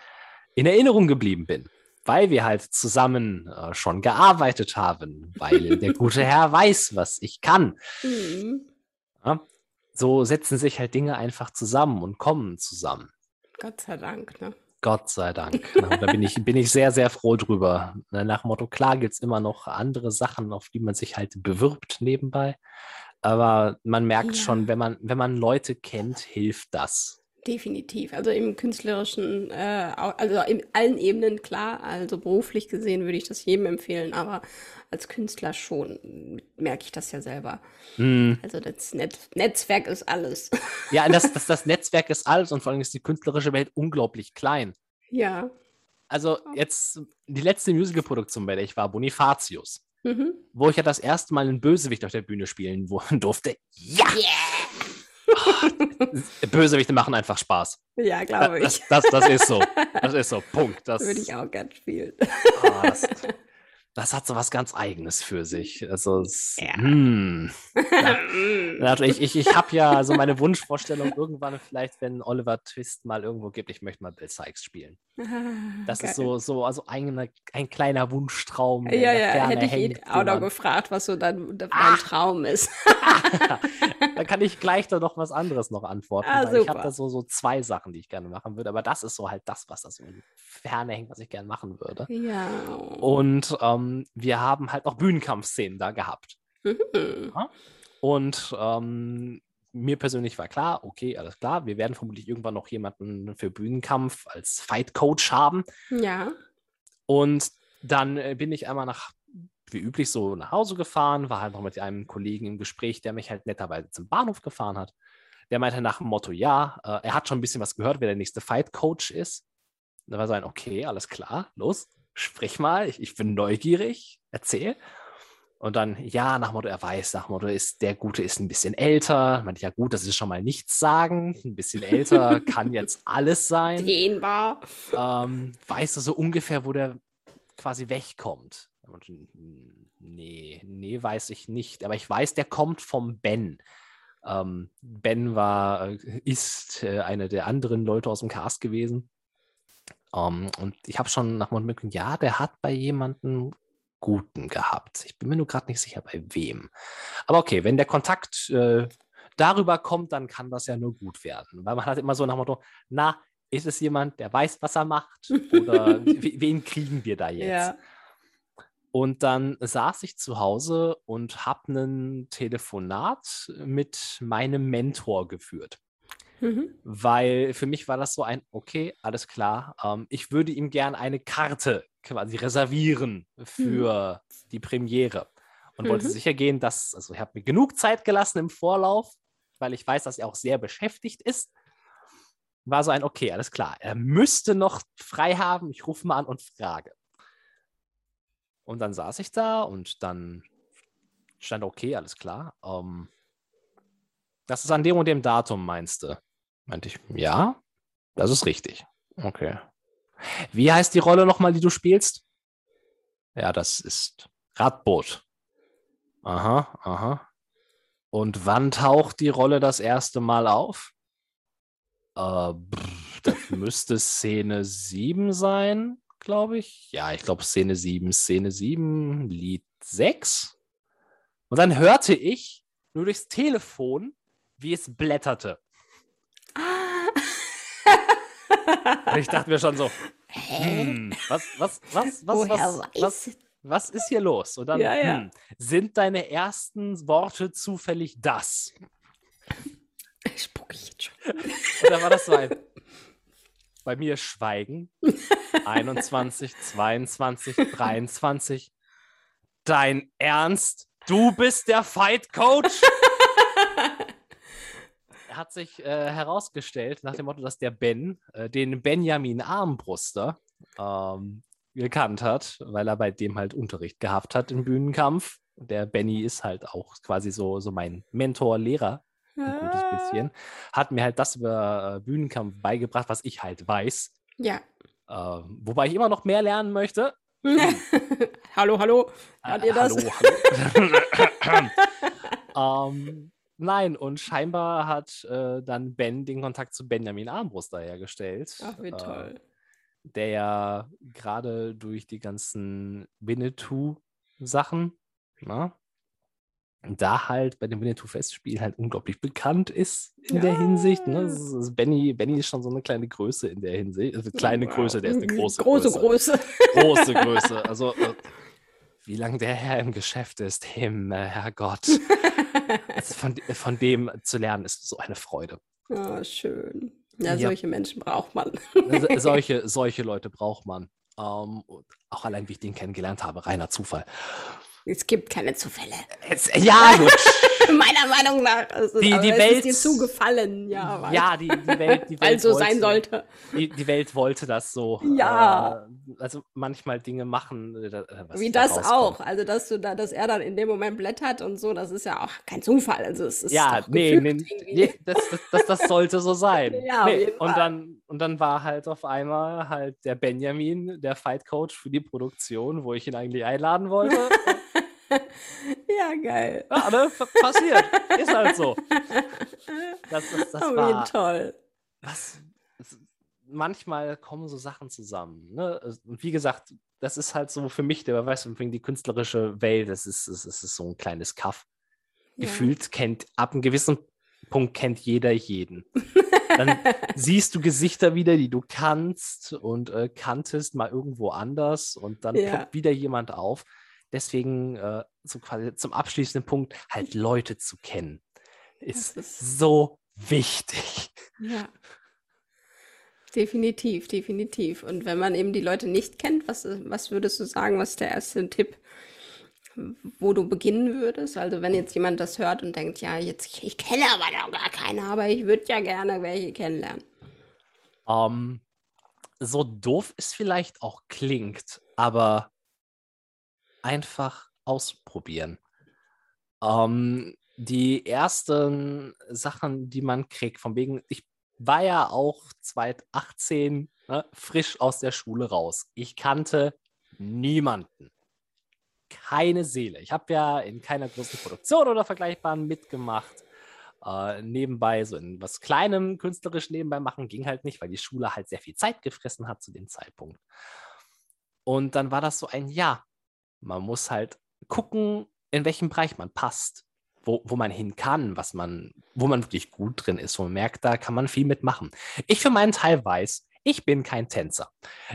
in Erinnerung geblieben bin, weil wir halt zusammen äh, schon gearbeitet haben, weil der gute Herr weiß, was ich kann. Mhm. Ja, so setzen sich halt Dinge einfach zusammen und kommen zusammen. Gott sei Dank, ne? Gott sei Dank. da bin ich, bin ich sehr, sehr froh drüber. Ne, nach dem Motto, klar gibt es immer noch andere Sachen, auf die man sich halt bewirbt nebenbei. Aber man merkt ja. schon, wenn man, wenn man Leute kennt, hilft das. Definitiv. Also im künstlerischen, äh, also in allen Ebenen klar. Also beruflich gesehen würde ich das jedem empfehlen, aber als Künstler schon merke ich das ja selber. Mm. Also das Netz Netzwerk ist alles. Ja, das, das, das Netzwerk ist alles und vor allem ist die künstlerische Welt unglaublich klein. Ja. Also jetzt die letzte Musicalproduktion, bei der ich war, Bonifatius. Mhm. Wo ich ja das erste Mal einen Bösewicht auf der Bühne spielen durfte. Ja! Yeah! Bösewichte machen einfach Spaß. Ja, glaube ich. Das, das, das, ist so. Das ist so. Punkt. Das würde ich auch gern spielen. Oh, das, das hat so was ganz Eigenes für sich. Also, es, ja. Mm, ja. ich ich, ich habe ja so meine Wunschvorstellung irgendwann vielleicht, wenn Oliver Twist mal irgendwo gibt, ich möchte mal Bill Sykes spielen. Das Geil. ist so, so also ein, ein kleiner Wunschtraum. Ja, ja, hätte ich ihn auch noch gefragt, was so dein, dein ah. Traum ist. da kann ich gleich da noch was anderes noch antworten. Ah, ich habe da so, so zwei Sachen, die ich gerne machen würde, aber das ist so halt das, was da so in Ferne hängt, was ich gerne machen würde. Ja. Und ähm, wir haben halt auch Bühnenkampfszenen da gehabt. Mhm. Ja? Und ähm, mir persönlich war klar, okay, alles klar, wir werden vermutlich irgendwann noch jemanden für Bühnenkampf als Fight Coach haben. Ja. Und dann äh, bin ich einmal nach, wie üblich, so nach Hause gefahren, war halt noch mit einem Kollegen im Gespräch, der mich halt netterweise zum Bahnhof gefahren hat. Der meinte nach dem Motto, ja, äh, er hat schon ein bisschen was gehört, wer der nächste Fight Coach ist. Da war sein, okay, alles klar, los, sprich mal, ich, ich bin neugierig, erzähl. Und dann, ja, nach Motto, er weiß, nach Motto, ist, der Gute ist ein bisschen älter. Man, ja gut, das ist schon mal nichts sagen. Ein bisschen älter kann jetzt alles sein. Dehnbar. Ähm, weißt du so ungefähr, wo der quasi wegkommt? Und, nee, nee, weiß ich nicht. Aber ich weiß, der kommt vom Ben. Ähm, ben war, äh, ist äh, einer der anderen Leute aus dem Cast gewesen. Ähm, und ich habe schon nach mitgekommen, ja, der hat bei jemandem Guten gehabt. Ich bin mir nur gerade nicht sicher, bei wem. Aber okay, wenn der Kontakt äh, darüber kommt, dann kann das ja nur gut werden. Weil man hat immer so nach dem Motto, na, Ist es jemand, der weiß, was er macht? Oder wen kriegen wir da jetzt? Ja. Und dann saß ich zu Hause und habe ein Telefonat mit meinem Mentor geführt. Mhm. Weil für mich war das so ein, okay, alles klar, ähm, ich würde ihm gern eine Karte quasi reservieren für mhm. die Premiere und mhm. wollte sicher gehen, dass, also ich habe mir genug Zeit gelassen im Vorlauf, weil ich weiß, dass er auch sehr beschäftigt ist. War so ein, okay, alles klar, er müsste noch frei haben, ich rufe mal an und frage. Und dann saß ich da und dann stand, okay, alles klar. Ähm, das ist an dem und dem Datum, meinst du? Meinte ich, ja, das ist richtig. Okay. Wie heißt die Rolle nochmal, die du spielst? Ja, das ist Radboot. Aha, aha. Und wann taucht die Rolle das erste Mal auf? Äh, pff, das müsste Szene 7 sein glaube ich. Ja, ich glaube Szene 7, Szene 7, Lied 6. Und dann hörte ich nur durchs Telefon, wie es blätterte. Und ich dachte mir schon so, hm, was, was, was, was, was, was, was ist hier los? Und dann ja, ja. Hm, sind deine ersten Worte zufällig das. Spuck ich jetzt schon. Und dann war das so ein, bei mir Schweigen. 21, 22, 23. Dein Ernst? Du bist der Fight Coach? Hat sich äh, herausgestellt, nach dem Motto, dass der Ben äh, den Benjamin Armbruster ähm, gekannt hat, weil er bei dem halt Unterricht gehabt hat im Bühnenkampf. Der Benny ist halt auch quasi so, so mein Mentor, Lehrer ein gutes bisschen. Hat mir halt das über äh, Bühnenkampf beigebracht, was ich halt weiß. Ja. Äh, wobei ich immer noch mehr lernen möchte. hallo, hallo. Hat äh, ihr das? Hallo, hallo. ähm, nein, und scheinbar hat äh, dann Ben den Kontakt zu Benjamin Armbruster hergestellt. Ach, wie toll. Äh, der ja gerade durch die ganzen Winnetou-Sachen, na, da halt bei dem Winnetou-Festspiel halt unglaublich bekannt ist in ja. der Hinsicht. Ne? Ist, Benny, Benny ist schon so eine kleine Größe in der Hinsicht. Also kleine wow. Größe, der ist eine große, große Größe. Große Größe. Also äh, wie lange der Herr im Geschäft ist, Himmel, Herrgott. also von, von dem zu lernen ist so eine Freude. Oh, schön. Ja, ja. solche Menschen braucht man. solche, solche Leute braucht man. Ähm, auch allein, wie ich den kennengelernt habe, reiner Zufall. Es gibt keine Zufälle. Es, ja, gut. Meiner Meinung nach. Also, die, die Welt ist dir zugefallen, ja. Weil, ja, die, die Welt, die Welt weil so wollte, sein sollte. Die, die Welt wollte das so. Ja. Äh, also manchmal Dinge machen. Äh, äh Wie das auch. Also dass du da, dass er dann in dem Moment blättert und so, das ist ja auch kein Zufall. Also es ist ja, nee, nee, nee das, das, das, das, sollte so sein. ja, nee. und dann und dann war halt auf einmal halt der Benjamin, der Fight Coach für die Produktion, wo ich ihn eigentlich einladen wollte. ja, geil. Ja, ne? Passiert. Ist halt so. Das, das, das oh, war toll. Was, manchmal kommen so Sachen zusammen. Ne? Und wie gesagt, das ist halt so für mich, der weiß, die künstlerische Welt, das ist, das ist so ein kleines Kaff. Ja. Gefühlt kennt, ab einem gewissen Punkt kennt jeder jeden. Dann siehst du Gesichter wieder, die du kannst und äh, kanntest mal irgendwo anders und dann ja. ploppt wieder jemand auf. Deswegen äh, so quasi zum abschließenden Punkt, halt Leute zu kennen, ist, ist so wichtig. Ja. Definitiv, definitiv. Und wenn man eben die Leute nicht kennt, was, was würdest du sagen, was ist der erste Tipp, wo du beginnen würdest? Also wenn jetzt jemand das hört und denkt, ja, jetzt ich, ich kenne aber noch gar keine, aber ich würde ja gerne welche kennenlernen. Um, ähm, so doof es vielleicht auch klingt, aber einfach ausprobieren. Ähm, die ersten Sachen, die man kriegt, von wegen, ich war ja auch 2018 ne, frisch aus der Schule raus. Ich kannte niemanden. Keine Seele. Ich habe ja in keiner großen Produktion oder vergleichbaren mitgemacht. Äh, nebenbei, so in was Kleinem künstlerisch nebenbei machen, ging halt nicht, weil die Schule halt sehr viel Zeit gefressen hat zu dem Zeitpunkt. Und dann war das so ein Ja. Man muss halt gucken, in welchem Bereich man passt. wo, wo man hin kann, was man, wo man wirklich gut drin ist, wo man merkt, da kann man viel mitmachen. Ich für meinen Teil weiß, ich bin kein Tänzer.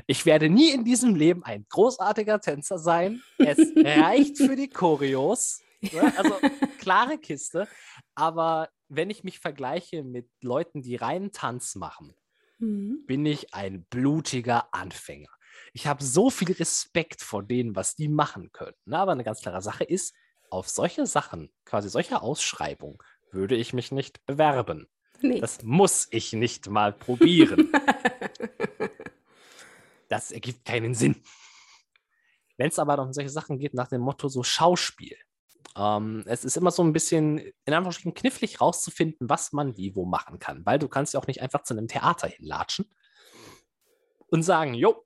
Ich werde nie in diesem Leben ein großartiger Tänzer sein. Es reicht für die Choreos. Ne? Also klare Kiste. Aber wenn ich mich vergleiche mit Leuten, die reinen Tanz machen, mhm. bin ich ein blutiger Anfänger. Ich habe so viel Respekt vor denen, was die machen können. Ne? Aber eine ganz klare Sache ist, auf solche Sachen, quasi solche Ausschreibungen, würde ich mich nicht bewerben. Nee. Das muss ich nicht mal probieren. das ergibt keinen Sinn. Wenn es aber um solche Sachen geht, nach dem Motto so Schauspiel. Ähm, es ist immer so ein bisschen in Anführungsstrichen knifflig rauszufinden, was man wie wo machen kann, weil du kannst ja auch nicht einfach zu einem Theater hinlatschen und sagen, jo,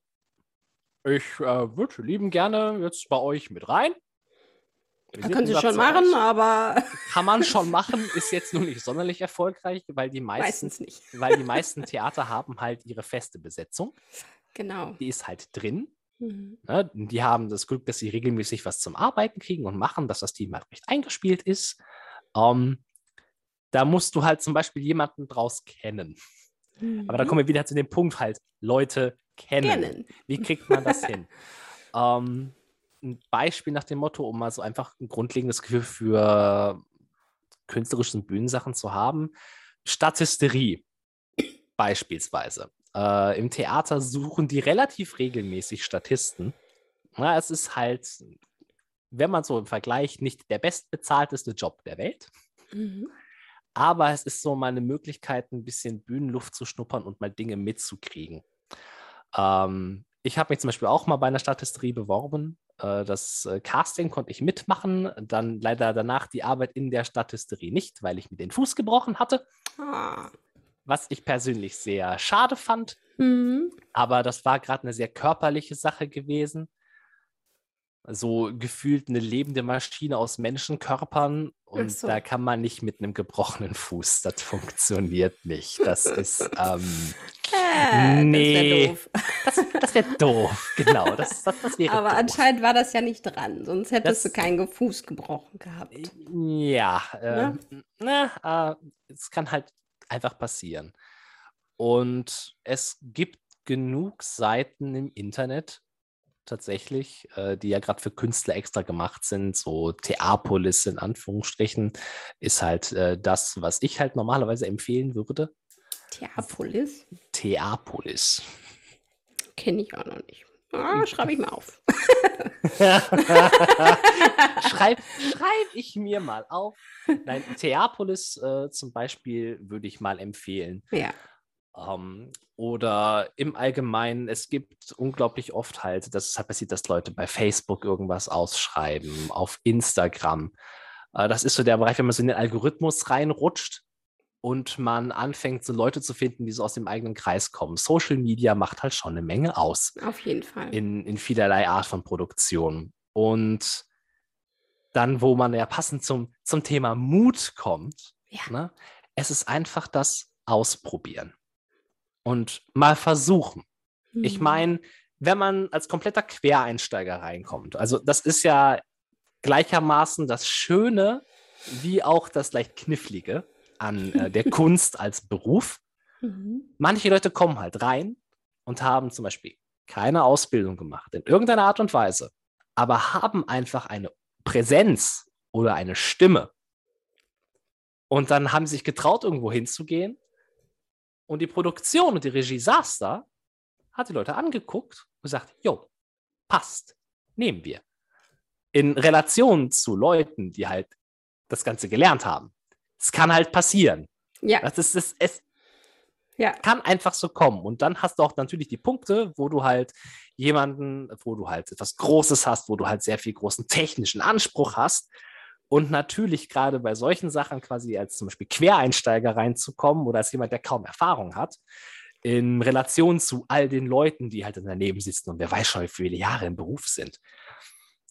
ich äh, würde lieben gerne jetzt bei euch mit rein. Wir können Sie schon machen, aber. Kann man schon machen, ist jetzt nur nicht sonderlich erfolgreich, weil die meisten, Meistens nicht. weil die meisten Theater haben halt ihre feste Besetzung. Genau. Die ist halt drin. Mhm. Ne? Die haben das Glück, dass sie regelmäßig was zum Arbeiten kriegen und machen, dass das Team halt recht eingespielt ist. Ähm, da musst du halt zum Beispiel jemanden draus kennen. Mhm. Aber da kommen wir wieder zu dem Punkt halt, Leute kennen. kennen. Wie kriegt man das hin? Ähm, ein Beispiel nach dem Motto, um mal so einfach ein grundlegendes Gefühl für künstlerische Bühnensachen zu haben. Statisterie beispielsweise. Äh, Im Theater suchen die relativ regelmäßig Statisten. Na, es ist halt, wenn man so im Vergleich, nicht der bestbezahlteste Job der Welt. Mhm. Aber es ist so mal eine Möglichkeit, ein bisschen Bühnenluft zu schnuppern und mal Dinge mitzukriegen. Ähm, ich habe mich zum Beispiel auch mal bei einer Statisterie beworben. Äh, das äh, Casting konnte ich mitmachen, dann leider danach die Arbeit in der Statisterie nicht, weil ich mir den Fuß gebrochen hatte. Ah. Was ich persönlich sehr schade fand. Mhm. Aber das war gerade eine sehr körperliche Sache gewesen so gefühlt eine lebende Maschine aus Menschenkörpern und so. da kann man nicht mit einem gebrochenen Fuß. Das funktioniert nicht. Das ist ähm, äh, nee, das wäre doof. Das, das wäre doof, genau. Das, das, das wäre Aber doof. anscheinend war das ja nicht dran, sonst hättest das, du keinen Fuß gebrochen gehabt. Ja, äh, na, äh, es kann halt einfach passieren. Und es gibt genug Seiten im Internet, tatsächlich, äh, die ja gerade für Künstler extra gemacht sind. So Theapolis in Anführungsstrichen ist halt äh, das, was ich halt normalerweise empfehlen würde. Theapolis? Theapolis. Kenne ich auch noch nicht. Ah, schreibe ich mal auf. schreibe schreib ich mir mal auf. Nein, Theapolis äh, zum Beispiel würde ich mal empfehlen. Ja. Ähm, oder im Allgemeinen, es gibt unglaublich oft halt, dass es halt passiert, dass Leute bei Facebook irgendwas ausschreiben, auf Instagram. Äh, das ist so der Bereich, wenn man so in den Algorithmus reinrutscht und man anfängt, so Leute zu finden, die so aus dem eigenen Kreis kommen. Social Media macht halt schon eine Menge aus. Auf jeden Fall. In, in vielerlei Art von Produktion. Und dann, wo man ja passend zum, zum Thema Mut kommt, ja. ne, es ist einfach das Ausprobieren und mal versuchen. Mhm. Ich meine, wenn man als kompletter Quereinsteiger reinkommt, also das ist ja gleichermaßen das Schöne wie auch das leicht Knifflige an äh, der Kunst als Beruf. Mhm. Manche Leute kommen halt rein und haben zum Beispiel keine Ausbildung gemacht in irgendeiner Art und Weise, aber haben einfach eine Präsenz oder eine Stimme. Und dann haben sie sich getraut, irgendwo hinzugehen und die Produktion und die Regie saß da, hat die Leute angeguckt und gesagt, jo, passt, nehmen wir. In Relation zu Leuten, die halt das Ganze gelernt haben. Es kann halt passieren. Ja. Das ist, das, es ja. kann einfach so kommen. Und dann hast du auch natürlich die Punkte, wo du halt jemanden, wo du halt etwas Großes hast, wo du halt sehr viel großen technischen Anspruch hast und natürlich gerade bei solchen Sachen quasi als zum Beispiel Quereinsteiger reinzukommen oder als jemand, der kaum Erfahrung hat, in Relation zu all den Leuten, die halt daneben sitzen und wer weiß schon, wie viele Jahre im Beruf sind,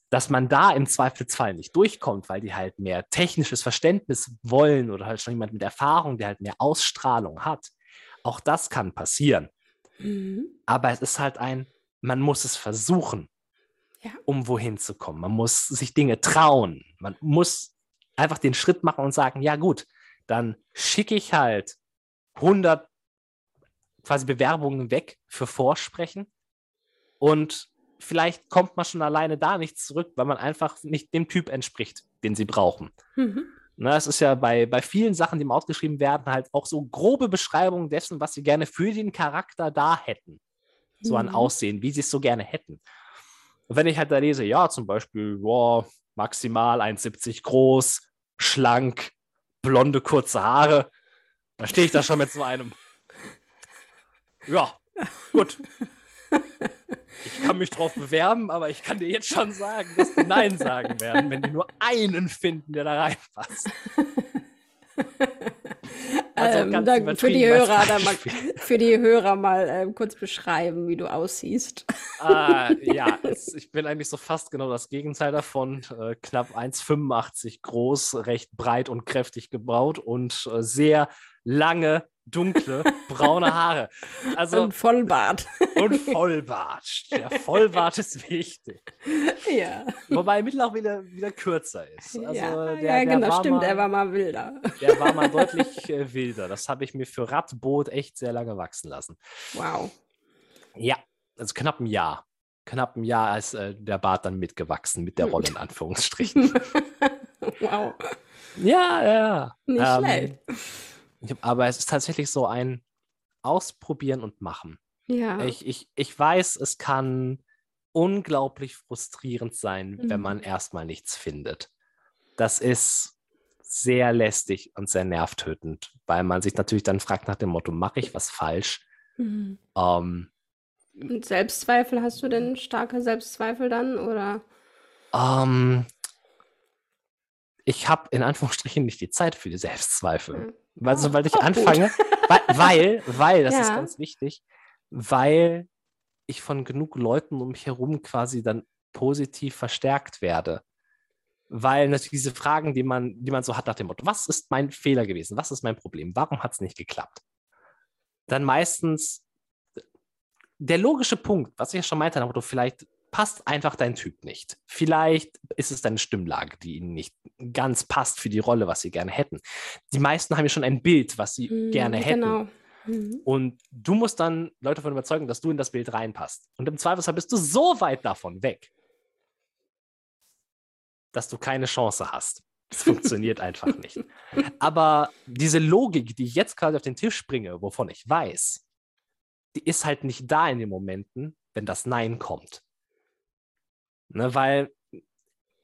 dass man da im Zweifelsfall nicht durchkommt, weil die halt mehr technisches Verständnis wollen oder halt schon jemand mit Erfahrung, der halt mehr Ausstrahlung hat. Auch das kann passieren. Mhm. Aber es ist halt ein, man muss es versuchen ja. um wohin zu kommen. Man muss sich Dinge trauen. Man muss einfach den Schritt machen und sagen, ja gut, dann schicke ich halt 100 quasi Bewerbungen weg für Vorsprechen und vielleicht kommt man schon alleine da nicht zurück, weil man einfach nicht dem Typ entspricht, den sie brauchen. Mhm. Na, es ist ja bei, bei vielen Sachen, die mal ausgeschrieben werden, halt auch so grobe Beschreibungen dessen, was sie gerne für den Charakter da hätten. So mhm. an Aussehen, wie sie es so gerne hätten. Und wenn ich halt da lese, ja, zum Beispiel, boah, maximal 1,70 groß, schlank, blonde, kurze Haare, dann stehe ich da schon mit so einem. Ja, gut. Ich kann mich drauf bewerben, aber ich kann dir jetzt schon sagen, dass die Nein sagen werden, wenn die nur einen finden, der da reinpasst. Also ähm, für die Hörer mal, für die Hörer mal äh, kurz beschreiben, wie du aussiehst. Ah, ja, es, ich bin eigentlich so fast genau das Gegenteil davon. Äh, knapp 1,85 groß, recht breit und kräftig gebaut und äh, sehr lange, dunkle, braune Haare. Also, und Vollbart. Und Vollbart. Der Vollbart ist wichtig. Ja. Wobei er mittlerweile wieder, wieder kürzer ist. Also ja, der, ja genau, stimmt, mal, er war mal wilder. Der war mal deutlich äh, wilder. Das habe ich mir für Radboot echt sehr lange wachsen lassen. Wow. Ja, also knapp ein Jahr. Knapp ein Jahr ist äh, der Bart dann mitgewachsen mit der. Rolle in Anführungsstrichen. wow. Ja, ja. Nicht ähm, schlecht. Aber es ist tatsächlich so ein Ausprobieren und Machen. Ja. Ich, ich, ich weiß, es kann unglaublich frustrierend sein, mhm. wenn man erstmal nichts findet. Das ist sehr lästig und sehr nervtötend, weil man sich natürlich dann fragt nach dem Motto, mache ich was falsch? Mhm. Ähm, und Selbstzweifel, hast du denn starke Selbstzweifel dann oder? Ähm, ich habe in Anführungsstrichen nicht die Zeit für die Selbstzweifel. Mhm. Weil, oh, sobald ich anfange, weil, weil, weil, das ja. ist ganz wichtig, weil ich von genug Leuten um mich herum quasi dann positiv verstärkt werde. Weil natürlich diese Fragen, die man, die man so hat nach dem Motto, was ist mein Fehler gewesen? Was ist mein Problem? Warum hat es nicht geklappt? Dann meistens der logische Punkt, was ich ja schon meinte, nach dem Motto, vielleicht passt einfach dein Typ nicht. Vielleicht ist es deine Stimmlage, die ihnen nicht ganz passt für die Rolle, was sie gerne hätten. Die meisten haben ja schon ein Bild, was sie mhm, gerne hätten. Genau. Mhm. Und du musst dann Leute davon überzeugen, dass du in das Bild reinpasst. Und im Zweifelsfall bist du so weit davon weg, dass du keine Chance hast. Das funktioniert einfach nicht. Aber diese Logik, die ich jetzt quasi auf den Tisch bringe, wovon ich weiß, die ist halt nicht da in den Momenten, wenn das Nein kommt. Ne, weil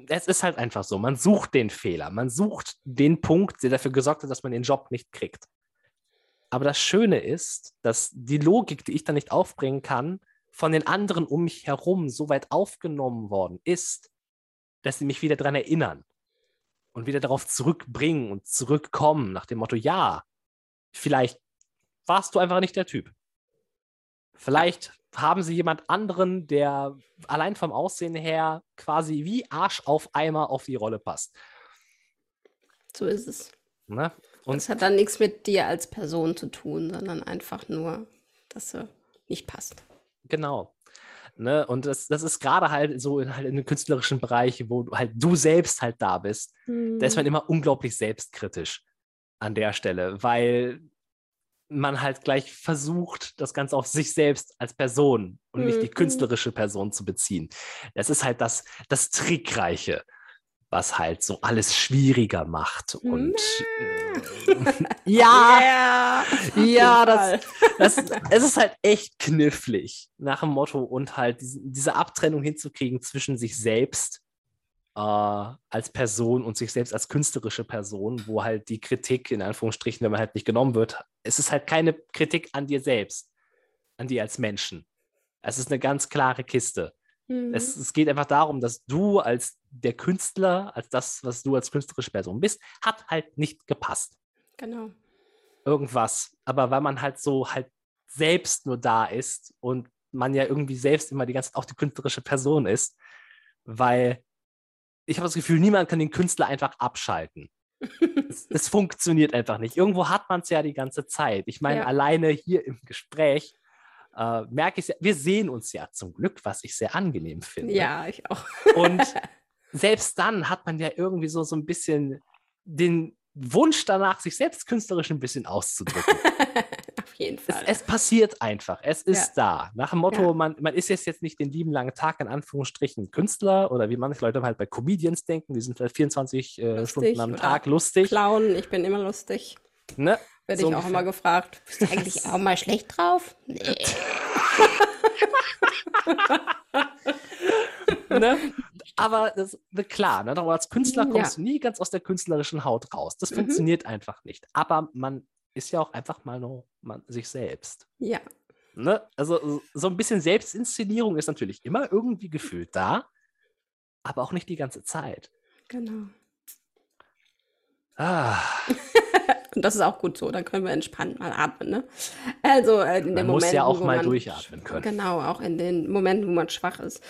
es ist halt einfach so, man sucht den Fehler, man sucht den Punkt, der dafür gesorgt hat, dass man den Job nicht kriegt. Aber das Schöne ist, dass die Logik, die ich dann nicht aufbringen kann, von den anderen um mich herum so weit aufgenommen worden ist, dass sie mich wieder daran erinnern und wieder darauf zurückbringen und zurückkommen nach dem Motto, ja, vielleicht warst du einfach nicht der Typ. Vielleicht haben sie jemand anderen, der allein vom Aussehen her quasi wie Arsch auf Eimer auf die Rolle passt. So ist es. Ne? Und es hat dann nichts mit dir als Person zu tun, sondern einfach nur, dass er nicht passt. Genau. Ne? Und das, das ist gerade halt so in, halt in den künstlerischen Bereich, wo halt du selbst halt da bist, mhm. da ist man immer unglaublich selbstkritisch an der Stelle, weil man halt gleich versucht, das Ganze auf sich selbst als Person und mhm. nicht die mhm. künstlerische Person zu beziehen. Das ist halt das, das Trickreiche, was halt so alles schwieriger macht. Und äh, ja, yeah, ja, das, das, es ist halt echt knifflig nach dem Motto und halt diese, diese Abtrennung hinzukriegen zwischen sich selbst äh, als Person und sich selbst als künstlerische Person, wo halt die Kritik, in Anführungsstrichen, wenn man halt nicht genommen wird, es ist halt keine Kritik an dir selbst, an dir als Menschen. Es ist eine ganz klare Kiste. Mhm. Es, es, geht einfach darum, dass du als der Künstler, als das, was du als künstlerische Person bist, hat halt nicht gepasst. Genau. Irgendwas. Aber weil man halt so halt selbst nur da ist und man ja irgendwie selbst immer die ganze Zeit auch die künstlerische Person ist, weil ich habe das Gefühl, niemand kann den Künstler einfach abschalten. das, das, funktioniert einfach nicht. Irgendwo hat man es ja die ganze Zeit. Ich meine, ja. alleine hier im Gespräch äh, merke ich, ja, wir sehen uns ja zum Glück, was ich sehr angenehm finde. Ja, ich auch. Und selbst dann hat man ja irgendwie so, so ein bisschen den Wunsch danach, sich selbst künstlerisch ein bisschen auszudrücken. Jeden Fall. Es, es, passiert einfach. Es ist ja. da. Nach dem Motto, Ja. man, man ist jetzt, jetzt nicht den lieben langen Tag in Anführungsstrichen Künstler oder wie manche Leute halt bei Comedians denken, die sind vielleicht 24 äh, Lustig Stunden am Tag lustig. Clown, ich bin immer lustig. Ne? Werde So ich auch immer gefragt. Bist du eigentlich auch mal schlecht drauf? Nee. ne? Aber das, klar, ne? als Künstler Ja. kommst du nie ganz aus der künstlerischen Haut raus. Das Mhm. funktioniert einfach nicht. Aber man ist ja auch einfach mal nur man, sich selbst. Ja, Ne? Also so- so ein bisschen Selbstinszenierung ist natürlich immer irgendwie gefühlt da, aber auch nicht die ganze Zeit. genau. Ah, Und das ist auch gut so, dann können wir entspannt mal atmen. Ne? Also äh, in Man den muss Momenten, ja auch mal man, durchatmen können. Genau, auch in den Momenten, wo man schwach ist.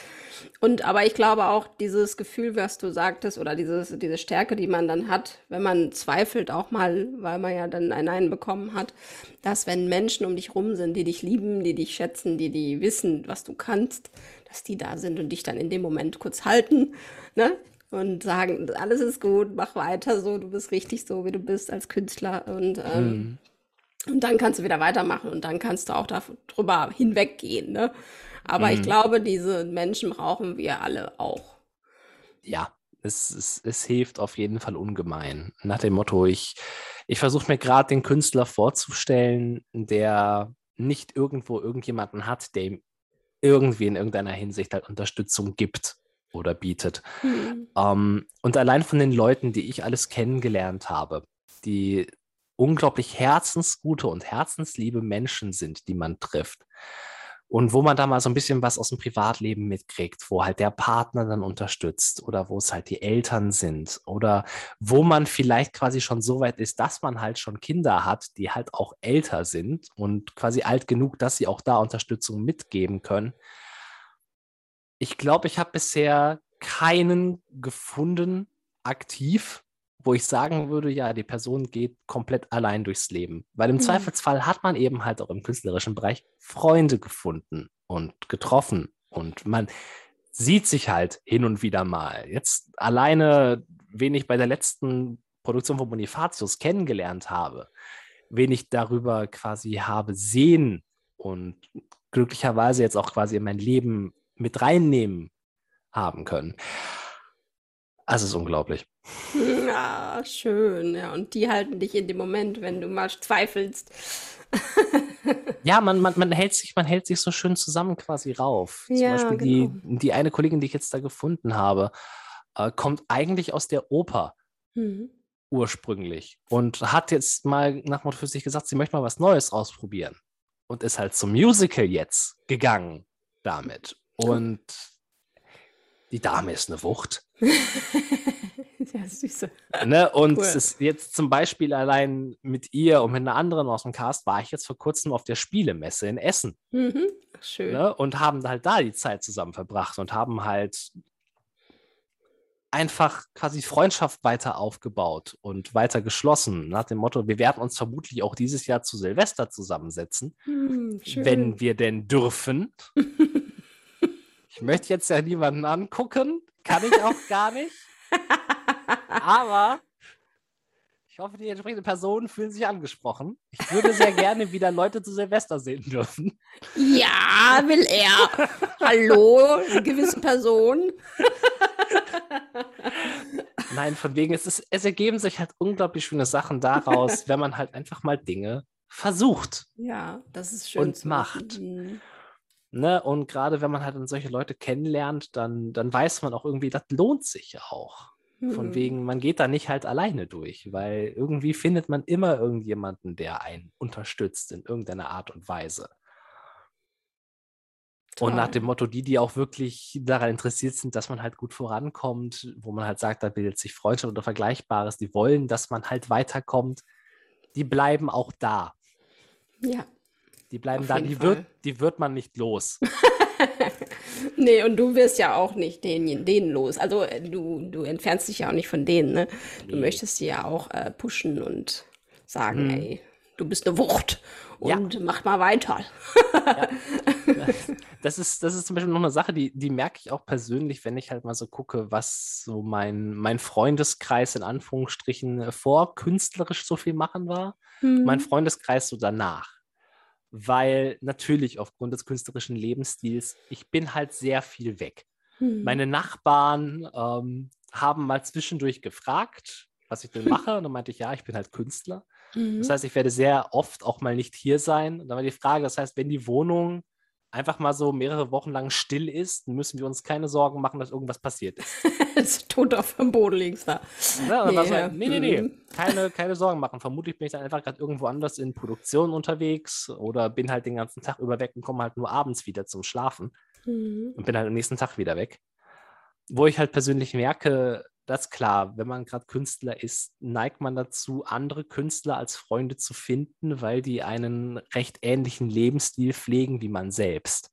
Und aber ich glaube auch dieses Gefühl, was du sagtest, oder dieses, diese Stärke, die man dann hat, wenn man zweifelt, auch mal, weil man ja dann ein Nein bekommen hat, dass wenn Menschen um dich rum sind, die dich lieben, die dich schätzen, die, die wissen, was du kannst, dass die da sind und dich dann in dem Moment kurz halten, ne? Und sagen, alles ist gut, mach weiter so, du bist richtig so, wie du bist als Künstler. Und ähm, Mhm. und dann kannst du wieder weitermachen und dann kannst du auch darüber hinweggehen. Ne? Aber ich Mhm. glaube, diese Menschen brauchen wir alle auch. ja, es, es, es hilft auf jeden Fall ungemein. Nach dem Motto, ich, ich versuche mir gerade den Künstler vorzustellen, der nicht irgendwo irgendjemanden hat, der ihm irgendwie in irgendeiner Hinsicht halt Unterstützung gibt oder bietet. Hm. Ähm, und allein von den Leuten, die ich alles kennengelernt habe, die unglaublich herzensgute und herzensliebe Menschen sind, die man trifft. Und wo man da mal so ein bisschen was aus dem Privatleben mitkriegt, wo halt der Partner dann unterstützt oder wo es halt die Eltern sind oder wo man vielleicht quasi schon so weit ist, dass man halt schon Kinder hat, die halt auch älter sind und quasi alt genug, dass sie auch da Unterstützung mitgeben können. Ich glaube, ich habe bisher keinen gefunden, aktiv, wo ich sagen würde, ja, die Person geht komplett allein durchs Leben. Weil im Mhm. Zweifelsfall hat man eben halt auch im künstlerischen Bereich Freunde gefunden und getroffen. Und man sieht sich halt hin und wieder mal. Jetzt alleine, wen ich bei der letzten Produktion von Bonifatius kennengelernt habe, wen ich darüber quasi habe sehen und glücklicherweise jetzt auch quasi in mein Leben mit reinnehmen haben können. Also es ist unglaublich. Ja, schön. Ja, und die halten dich in dem Moment, wenn du mal zweifelst. Ja, man, man, man, hält sich, man hält sich so schön zusammen quasi rauf. Ja, Zum Beispiel genau. die, die eine Kollegin, die ich jetzt da gefunden habe, äh, kommt eigentlich aus der Oper Hm. ursprünglich und hat jetzt mal nach Motto für sich gesagt, sie möchte mal was Neues ausprobieren und ist halt zum Musical jetzt gegangen damit. Und die Dame ist eine Wucht. ja, süße. Ne? Und Cool. jetzt zum Beispiel allein mit ihr und mit einer anderen aus dem Cast war ich jetzt vor kurzem auf der Spielemesse in Essen. Mhm. Schön. Ne? Und haben halt da die Zeit zusammen verbracht und haben halt einfach quasi Freundschaft weiter aufgebaut und weiter geschlossen. Nach dem Motto, wir werden uns vermutlich auch dieses Jahr zu Silvester zusammensetzen, Hm, schön. wenn wir denn dürfen. Ich möchte jetzt ja niemanden angucken, kann ich auch gar nicht. Aber ich hoffe, die entsprechenden Personen fühlen sich angesprochen. Ich würde sehr gerne wieder Leute zu Silvester sehen dürfen. Ja, will er. Hallo, eine gewisse Person. Nein, von wegen, es, ist, es ergeben sich halt unglaublich schöne Sachen daraus, wenn man halt einfach mal Dinge versucht. Ja, das ist schön. Und macht. wissen. Ne? Und gerade wenn man halt dann solche Leute kennenlernt, dann, dann weiß man auch irgendwie, das lohnt sich ja auch. Von Hm. wegen, man geht da nicht halt alleine durch, weil irgendwie findet man immer irgendjemanden, der einen unterstützt in irgendeiner Art und Weise. Und nach Toll. dem Motto, die, die auch wirklich daran interessiert sind, dass man halt gut vorankommt, wo man halt sagt, da bildet sich Freundschaft oder Vergleichbares, die wollen, dass man halt weiterkommt, die bleiben auch da. Ja. Die bleiben Auf da, die Fall. wird, die wird man nicht los. Nee, und du wirst ja auch nicht den, denen los. Also äh, du, du entfernst dich ja auch nicht von denen, ne? Du Nee. möchtest sie ja auch äh, pushen und sagen, Mhm. ey, du bist eine Wucht Ja. und mach mal weiter. das ist, das ist zum Beispiel noch eine Sache, die, die merke ich auch persönlich, wenn ich halt mal so gucke, was so mein, mein Freundeskreis in Anführungsstrichen vor künstlerisch so viel machen war. Mhm. Mein Freundeskreis so danach. Weil natürlich aufgrund des künstlerischen Lebensstils, ich bin halt sehr viel weg. Mhm. Meine Nachbarn ähm, haben mal zwischendurch gefragt, was ich denn mache. Und dann meinte ich, ja, ich bin halt Künstler. Mhm. Das heißt, ich werde sehr oft auch mal nicht hier sein. Und dann war die Frage, das heißt, wenn die Wohnung einfach mal so mehrere Wochen lang still ist, müssen wir uns keine Sorgen machen, dass irgendwas passiert ist. tot auf dem Boden links da. Ja, nee, halt, nee, nee, nee, mhm. keine, keine Sorgen machen. Vermutlich bin ich dann einfach gerade irgendwo anders in Produktion unterwegs oder bin halt den ganzen Tag über weg und komme halt nur abends wieder zum Schlafen mhm. und bin halt am nächsten Tag wieder weg. Wo ich halt persönlich merke, das ist klar, wenn man gerade Künstler ist, neigt man dazu, andere Künstler als Freunde zu finden, weil die einen recht ähnlichen Lebensstil pflegen wie man selbst.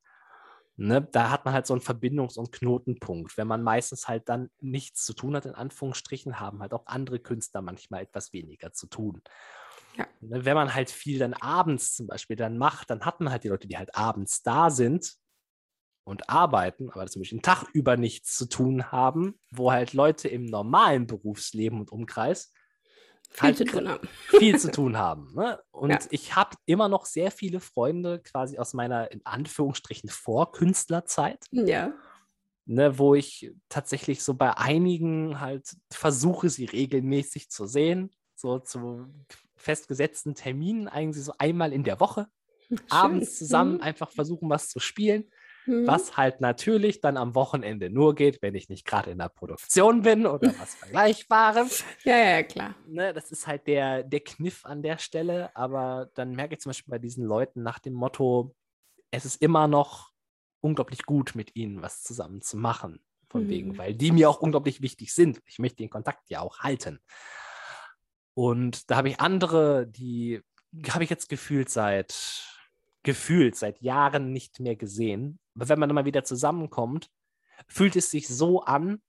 Ne? Da hat man halt so einen Verbindungs- und Knotenpunkt. Wenn man meistens halt dann nichts zu tun hat, in Anführungsstrichen, haben halt auch andere Künstler manchmal etwas weniger zu tun. Ja. Ne? Wenn man halt viel dann abends zum Beispiel dann macht, dann hat man halt die Leute, die halt abends da sind und arbeiten, aber zum Beispiel den Tag über nichts zu tun haben, wo halt Leute im normalen Berufsleben und Umkreis viel halt zu tun haben. Viel zu tun haben. Ne? Und ja. ich habe immer noch sehr viele Freunde quasi aus meiner in Anführungsstrichen Vorkünstlerzeit. Ja. Ne, wo ich tatsächlich so bei einigen halt versuche, sie regelmäßig zu sehen, so zu festgesetzten Terminen, eigentlich so einmal in der Woche, Schön. abends zusammen mhm. einfach versuchen, was zu spielen. Mhm. Was halt natürlich dann am Wochenende nur geht, wenn ich nicht gerade in der Produktion bin oder was Vergleichbares. Ja, ja, klar. Ne, das ist halt der, der Kniff an der Stelle. Aber dann merke ich zum Beispiel bei diesen Leuten nach dem Motto, es ist immer noch unglaublich gut, mit ihnen was zusammen zu machen. Von mhm. wegen, weil die mir auch unglaublich wichtig sind. Ich möchte den Kontakt ja auch halten. Und da habe ich andere, die habe ich jetzt gefühlt seit gefühlt seit Jahren nicht mehr gesehen. Aber wenn man mal wieder zusammenkommt, fühlt es sich so an,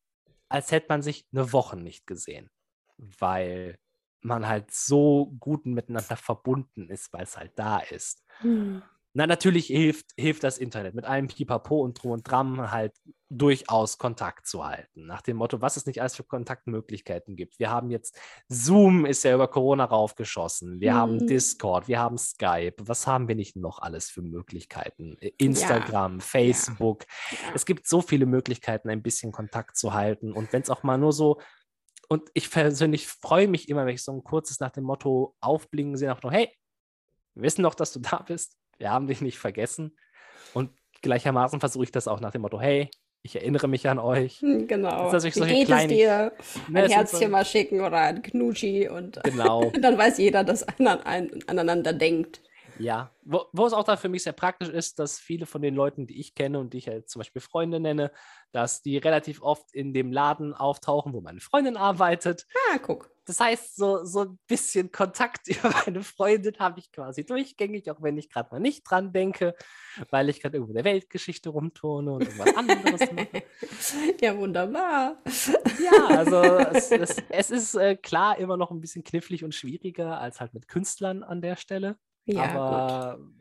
als hätte man sich eine Woche nicht gesehen, weil man halt so gut miteinander verbunden ist, weil es halt da ist. Mhm. Na, natürlich hilft, hilft das Internet mit allem Pipapo und Drum und Dram halt durchaus Kontakt zu halten. Nach dem Motto, was es nicht alles für Kontaktmöglichkeiten gibt. Wir haben jetzt Zoom ist ja über Corona raufgeschossen. Wir mhm. haben Discord, wir haben Skype. Was haben wir nicht noch alles für Möglichkeiten? Instagram, ja. Facebook. Ja. Es gibt so viele Möglichkeiten, ein bisschen Kontakt zu halten. Und wenn es auch mal nur so und ich persönlich freue mich immer, wenn ich so ein kurzes nach dem Motto aufblinken sehe, auch noch, hey, wir wissen doch, dass du da bist wir haben dich nicht vergessen. Und gleichermaßen versuche ich das auch nach dem Motto, hey, ich erinnere mich an euch. Hm, genau. Das ist Wie geht es dir? Ne, ein Herzchen so, mal schicken oder ein Knutschi und genau. dann weiß jeder, dass einer aneinander denkt. Ja, wo, wo, es auch dann für mich sehr praktisch ist, dass viele von den Leuten, die ich kenne und die ich halt zum Beispiel Freunde nenne, dass die relativ oft in dem Laden auftauchen, wo meine Freundin arbeitet. Ah, guck. Das heißt, so, so ein bisschen Kontakt über meine Freundin habe ich quasi durchgängig, auch wenn ich gerade mal nicht dran denke, weil ich gerade irgendwo in der Weltgeschichte rumturne und irgendwas anderes mache. Ja, wunderbar. Ja, also es, es, es ist äh, klar immer noch ein bisschen knifflig und schwieriger als halt mit Künstlern an der Stelle. Ja, aber, gut.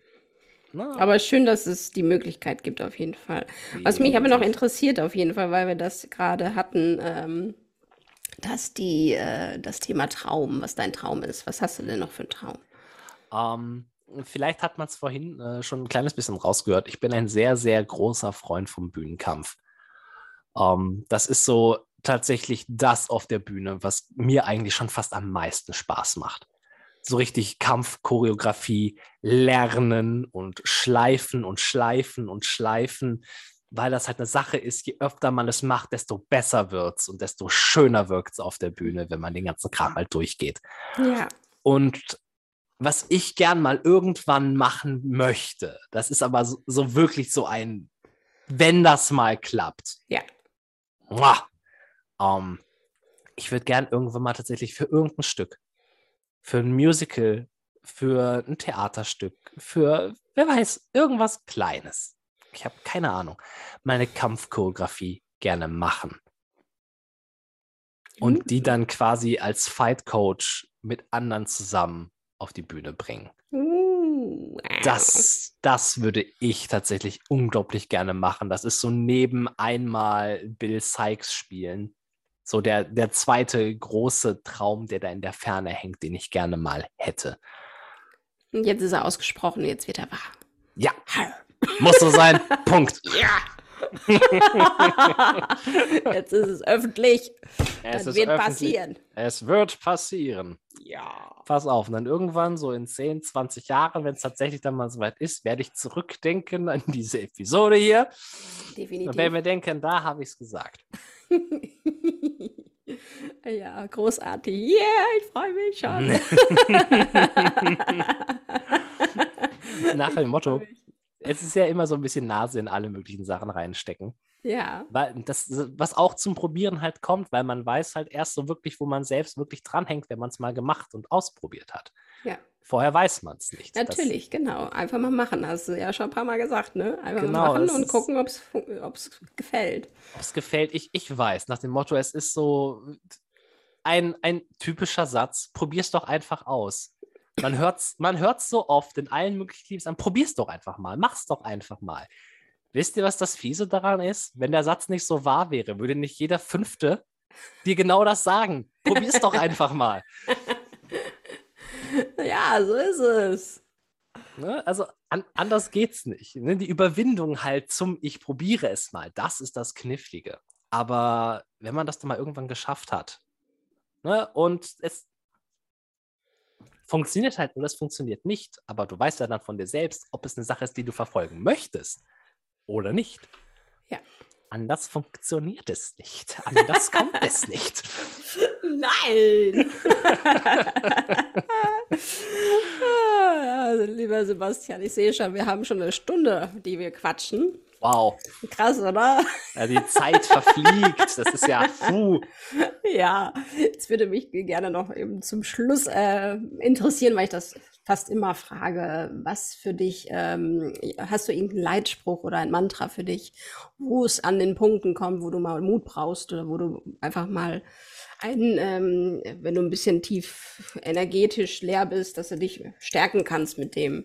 Na, aber schön, dass es die Möglichkeit gibt, auf jeden Fall. Was mich aber noch interessiert, auf jeden Fall, weil wir das gerade hatten, ähm, dass die, äh, das Thema Traum, was dein Traum ist. Was hast du denn noch für einen Traum? Ähm, vielleicht hat man es vorhin äh, schon ein kleines bisschen rausgehört. Ich bin ein sehr, sehr großer Freund vom Bühnenkampf. Ähm, das ist so tatsächlich das auf der Bühne, was mir eigentlich schon fast am meisten Spaß macht so richtig Kampfchoreografie lernen und schleifen und schleifen und schleifen, weil das halt eine Sache ist, je öfter man es macht, desto besser wird es und desto schöner wirkt es auf der Bühne, wenn man den ganzen Kram halt durchgeht. Ja. Und was ich gern mal irgendwann machen möchte, das ist aber so, so wirklich so ein, wenn das mal klappt. Ja. Muah, ähm, ich würde gern irgendwann mal tatsächlich für irgendein Stück für ein Musical, für ein Theaterstück, für, wer weiß, irgendwas Kleines. Ich habe keine Ahnung. Meine Kampfchoreografie gerne machen. Und die mhm. dann quasi als Fight Coach mit anderen zusammen auf die Bühne bringen. Uh, Das, das würde ich tatsächlich unglaublich gerne machen. Das ist so neben einmal Bill Sykes spielen. So der, der zweite große Traum, der da in der Ferne hängt, den ich gerne mal hätte. Und Jetzt ist er ausgesprochen, jetzt wird er wahr. Ja, muss so sein. Punkt. Ja. jetzt ist es öffentlich. Es das wird öffentlich. passieren. Es wird passieren. Ja. Pass auf, und dann irgendwann, so in 10, 20 Jahren, wenn es tatsächlich dann mal soweit ist, werde ich zurückdenken an diese Episode hier. Und Definitiv. werde mir denken, da habe ich es gesagt. ja, großartig. Yeah, ich freue mich schon. Nach dem Motto, es ist ja immer so ein bisschen Nase in alle möglichen Sachen reinstecken. ja, Weil das, was auch zum Probieren halt kommt, weil man weiß halt erst so wirklich, wo man selbst wirklich dranhängt, wenn man es mal gemacht und ausprobiert hat. ja, Vorher weiß man es nicht. Das- natürlich, genau. Einfach mal machen, hast du ja schon ein paar Mal gesagt, ne? Einfach Genau, mal machen das und gucken, ob es gefällt. Ob es gefällt, ich, ich weiß. Nach dem Motto, es ist so ein, ein typischer Satz. Probier's doch einfach aus. Man hört's, man hört's so oft in allen möglichen Teams an. Probier's doch einfach mal. Mach's doch einfach mal. Wisst ihr, was das Fiese daran ist? Wenn der Satz nicht so wahr wäre, würde nicht jeder Fünfte dir genau das sagen. Probier's doch einfach mal. Ja, so ist es. Ne? Also an, anders geht's nicht. Ne? Die Überwindung halt zum Ich probiere es mal, das ist das Knifflige. Aber wenn man das dann mal irgendwann geschafft hat ne? und es funktioniert halt oder es funktioniert nicht, aber du weißt ja dann von dir selbst, ob es eine Sache ist, die du verfolgen möchtest oder nicht. Ja. Anders funktioniert es nicht. Anders kommt es nicht. Nein! Also, lieber Sebastian, ich sehe schon, wir haben schon eine Stunde, die wir quatschen. Wow. Krass, oder? Ja, die Zeit verfliegt. Das ist ja puh. Ja, jetzt würde mich gerne noch eben zum Schluss äh, interessieren, weil ich das fast immer frage, was für dich, ähm, hast du irgendeinen Leitspruch oder ein Mantra für dich, wo es an den Punkten kommt, wo du mal Mut brauchst oder wo du einfach mal ein, ähm, wenn du ein bisschen tief energetisch leer bist, dass du dich stärken kannst mit dem.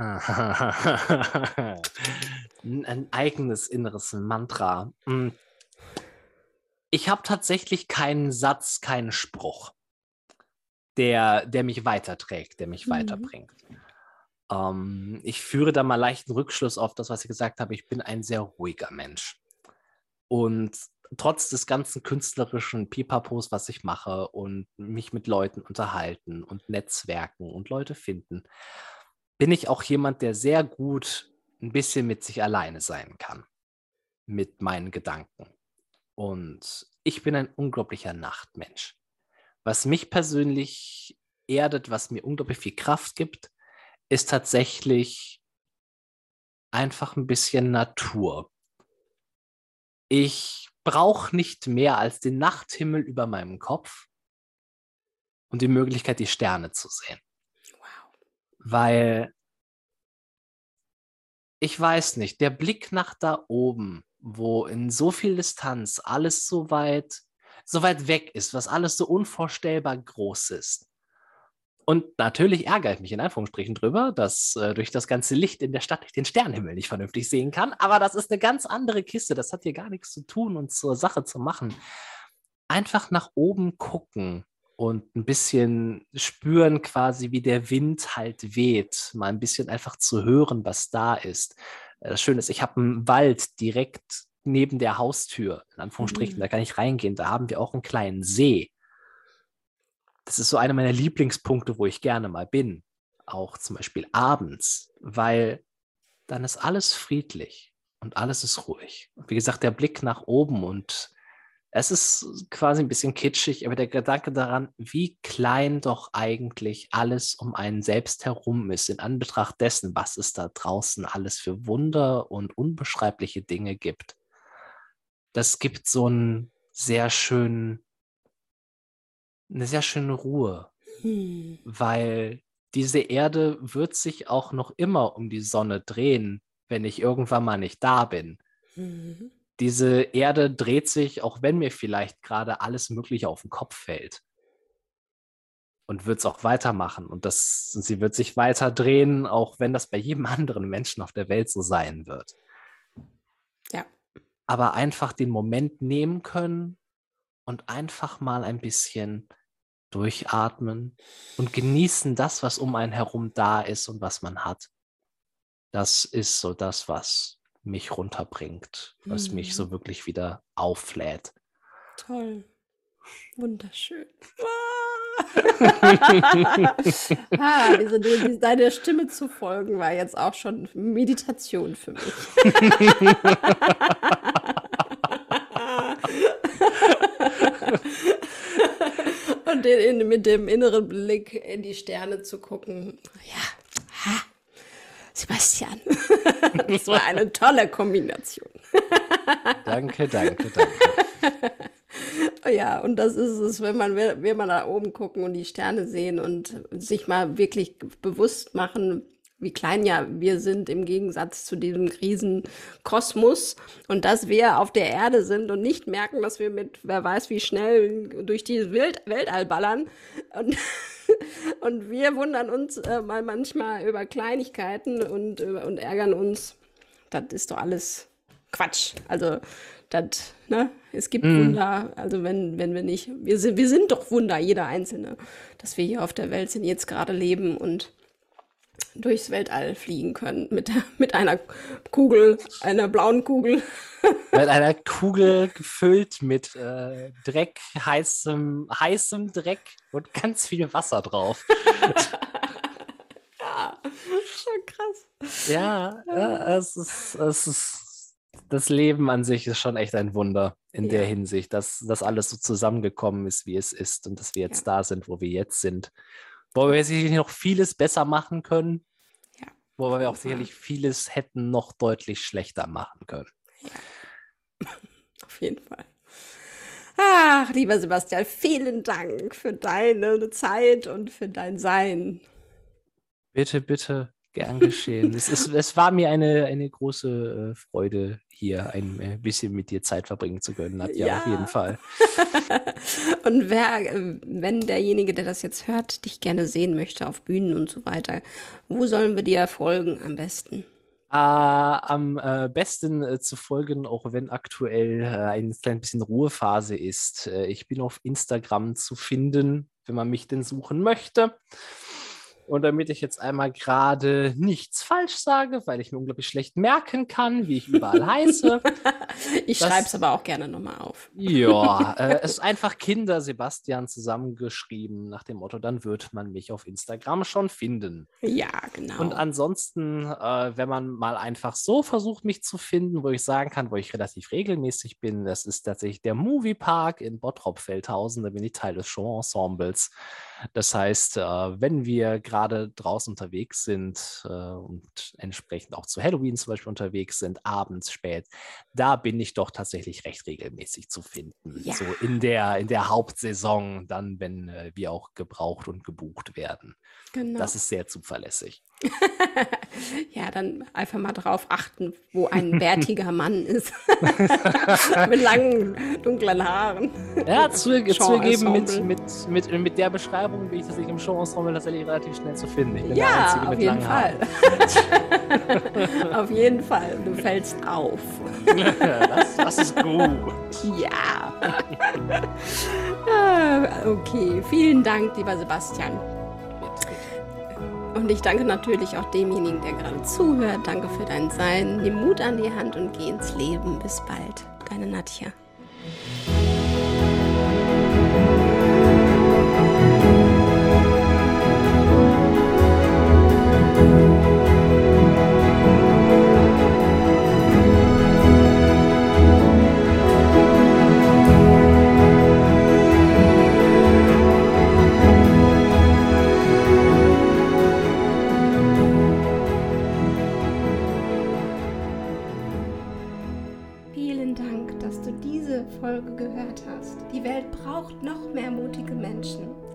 ein eigenes inneres Mantra. Hm. Ich habe tatsächlich keinen Satz, keinen Spruch, der, der mich weiterträgt, der mich Mhm. weiterbringt. Ähm, ich führe da mal leichten Rückschluss auf das, was ich gesagt habe. Ich bin ein sehr ruhiger Mensch. Und trotz des ganzen künstlerischen Pipapos, was ich mache und mich mit Leuten unterhalten und Netzwerken und Leute finden, bin ich auch jemand, der sehr gut ein bisschen mit sich alleine sein kann. Mit meinen Gedanken. Und ich bin ein unglaublicher Nachtmensch. Was mich persönlich erdet, was mir unglaublich viel Kraft gibt, ist tatsächlich einfach ein bisschen Natur. Ich brauche nicht mehr als den Nachthimmel über meinem Kopf und die Möglichkeit, die Sterne zu sehen. Weil ich weiß nicht, der Blick nach da oben, wo in so viel Distanz alles so weit, so weit weg ist, was alles so unvorstellbar groß ist. Und natürlich ärgere ich mich in Anführungsstrichen drüber, dass äh, durch das ganze Licht in der Stadt ich den Sternenhimmel nicht vernünftig sehen kann. Aber das ist eine ganz andere Kiste. Das hat hier gar nichts zu tun und zur Sache zu machen. Einfach nach oben gucken und ein bisschen spüren quasi, wie der Wind halt weht, mal ein bisschen einfach zu hören, was da ist. Äh, Das Schöne ist, ich habe einen Wald direkt neben der Haustür, in Anführungsstrichen, Mhm. da kann ich reingehen, da haben wir auch einen kleinen See. Das ist so einer meiner Lieblingspunkte, wo ich gerne mal bin, auch zum Beispiel abends, weil dann ist alles friedlich und alles ist ruhig. Und wie gesagt, der Blick nach oben und es ist quasi ein bisschen kitschig, aber der Gedanke daran, wie klein doch eigentlich alles um einen selbst herum ist, in Anbetracht dessen, was es da draußen alles für Wunder und unbeschreibliche Dinge gibt. Das gibt so einen sehr schönen, eine sehr schöne Ruhe, Hm. weil diese Erde wird sich auch noch immer um die Sonne drehen, wenn ich irgendwann mal nicht da bin Mhm. Diese Erde dreht sich, auch wenn mir vielleicht gerade alles Mögliche auf den Kopf fällt. und wird es auch weitermachen. Und das, sie wird sich weiter drehen, auch wenn das bei jedem anderen Menschen auf der Welt so sein wird. Ja. Aber einfach den Moment nehmen können und einfach mal ein bisschen durchatmen und genießen das, was um einen herum da ist und was man hat. Das ist so das, was mich runterbringt, was mhm. mich so wirklich wieder auflädt. Toll. Wunderschön. ah, diese, diese, deine Stimme zu folgen war jetzt auch schon Meditation für mich. Und den, mit dem inneren Blick in die Sterne zu gucken. Ja, Sebastian. das war eine tolle Kombination. danke, danke, danke. Ja, und das ist es, wenn man, wenn man da oben gucken und die Sterne sehen und sich mal wirklich bewusst machen, wie klein ja wir sind im Gegensatz zu diesem Riesenkosmos und dass wir auf der Erde sind und nicht merken, dass wir mit wer weiß wie schnell durch die Welt Weltall ballern und, und wir wundern uns äh, mal manchmal über Kleinigkeiten und, und ärgern uns. Das ist doch alles Quatsch. Also das, ne? Es gibt mm. Wunder, also wenn, wenn wir nicht, wir sind, wir sind doch Wunder, jeder Einzelne, dass wir hier auf der Welt sind, jetzt gerade leben und durchs Weltall fliegen können mit, mit einer Kugel, einer blauen Kugel. Mit einer Kugel gefüllt mit äh, Dreck, heißem, heißem Dreck und ganz viel Wasser drauf. ja, schon krass. Ja, ja es, ist, es ist das Leben an sich ist schon echt ein Wunder in ja. der Hinsicht, dass das alles so zusammengekommen ist, wie es ist und dass wir jetzt ja. da sind, wo wir jetzt sind. Wo wir sicherlich noch vieles besser machen können, ja. wo wir auch sicherlich vieles hätten noch deutlich schlechter machen können. Ja, auf jeden Fall. Ach, lieber Sebastian, vielen Dank für deine Zeit und für dein Sein. Bitte, bitte, gern geschehen. es, ist, es war mir eine, eine große äh, Freude, hier ein äh, bisschen mit dir Zeit verbringen zu können, Nadja, ja. auf jeden Fall. und wer, wenn derjenige, der das jetzt hört, dich gerne sehen möchte auf Bühnen und so weiter, wo sollen wir dir folgen am besten? Äh, am äh, besten äh, zu folgen, auch wenn aktuell äh, ein klein bisschen Ruhephase ist. ich bin auf Instagram zu finden, wenn man mich denn suchen möchte. Und damit ich jetzt einmal gerade nichts falsch sage, weil ich mir unglaublich schlecht merken kann, wie ich überall heiße. ich schreibe es aber auch gerne nochmal auf. ja, äh, es ist einfach Kinder Sebastian zusammengeschrieben nach dem Motto, dann wird man mich auf Instagram schon finden. Ja, genau. Und ansonsten, äh, wenn man mal einfach so versucht, mich zu finden, wo ich sagen kann, wo ich relativ regelmäßig bin, das ist tatsächlich der Moviepark in Bottrop-Feldhausen. Da bin ich Teil des Show-Ensembles. Das heißt, äh, wenn wir gerade draußen unterwegs sind äh, und entsprechend auch zu Halloween zum Beispiel unterwegs sind, abends spät, da bin ich doch tatsächlich recht regelmäßig zu finden. Ja. So in der, in der Hauptsaison, dann, wenn äh, wir auch gebraucht und gebucht werden. Genau. Das ist sehr zuverlässig. ja, dann einfach mal drauf achten, wo ein bärtiger Mann ist. mit langen, dunklen Haaren. Ja, zu, zugegeben, mit, mit, mit, mit der Beschreibung bin ich tatsächlich im Show-Ensemble tatsächlich relativ schnell zu finden. Ich bin ja, der Einzige mit jeden Fall. auf jeden Fall. Du fällst auf. das, das ist gut. Ja. Ah, okay, vielen Dank, lieber Sebastian. Und ich danke natürlich auch demjenigen, der gerade zuhört. Danke für dein Sein. Nimm Mut an die Hand und geh ins Leben. Bis bald. Deine Nadja.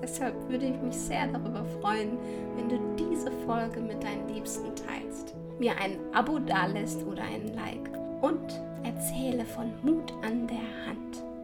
Deshalb würde ich mich sehr darüber freuen, wenn du diese Folge mit deinen Liebsten teilst, mir ein Abo dalässt oder ein Like. Und erzähle von Mut an der Hand.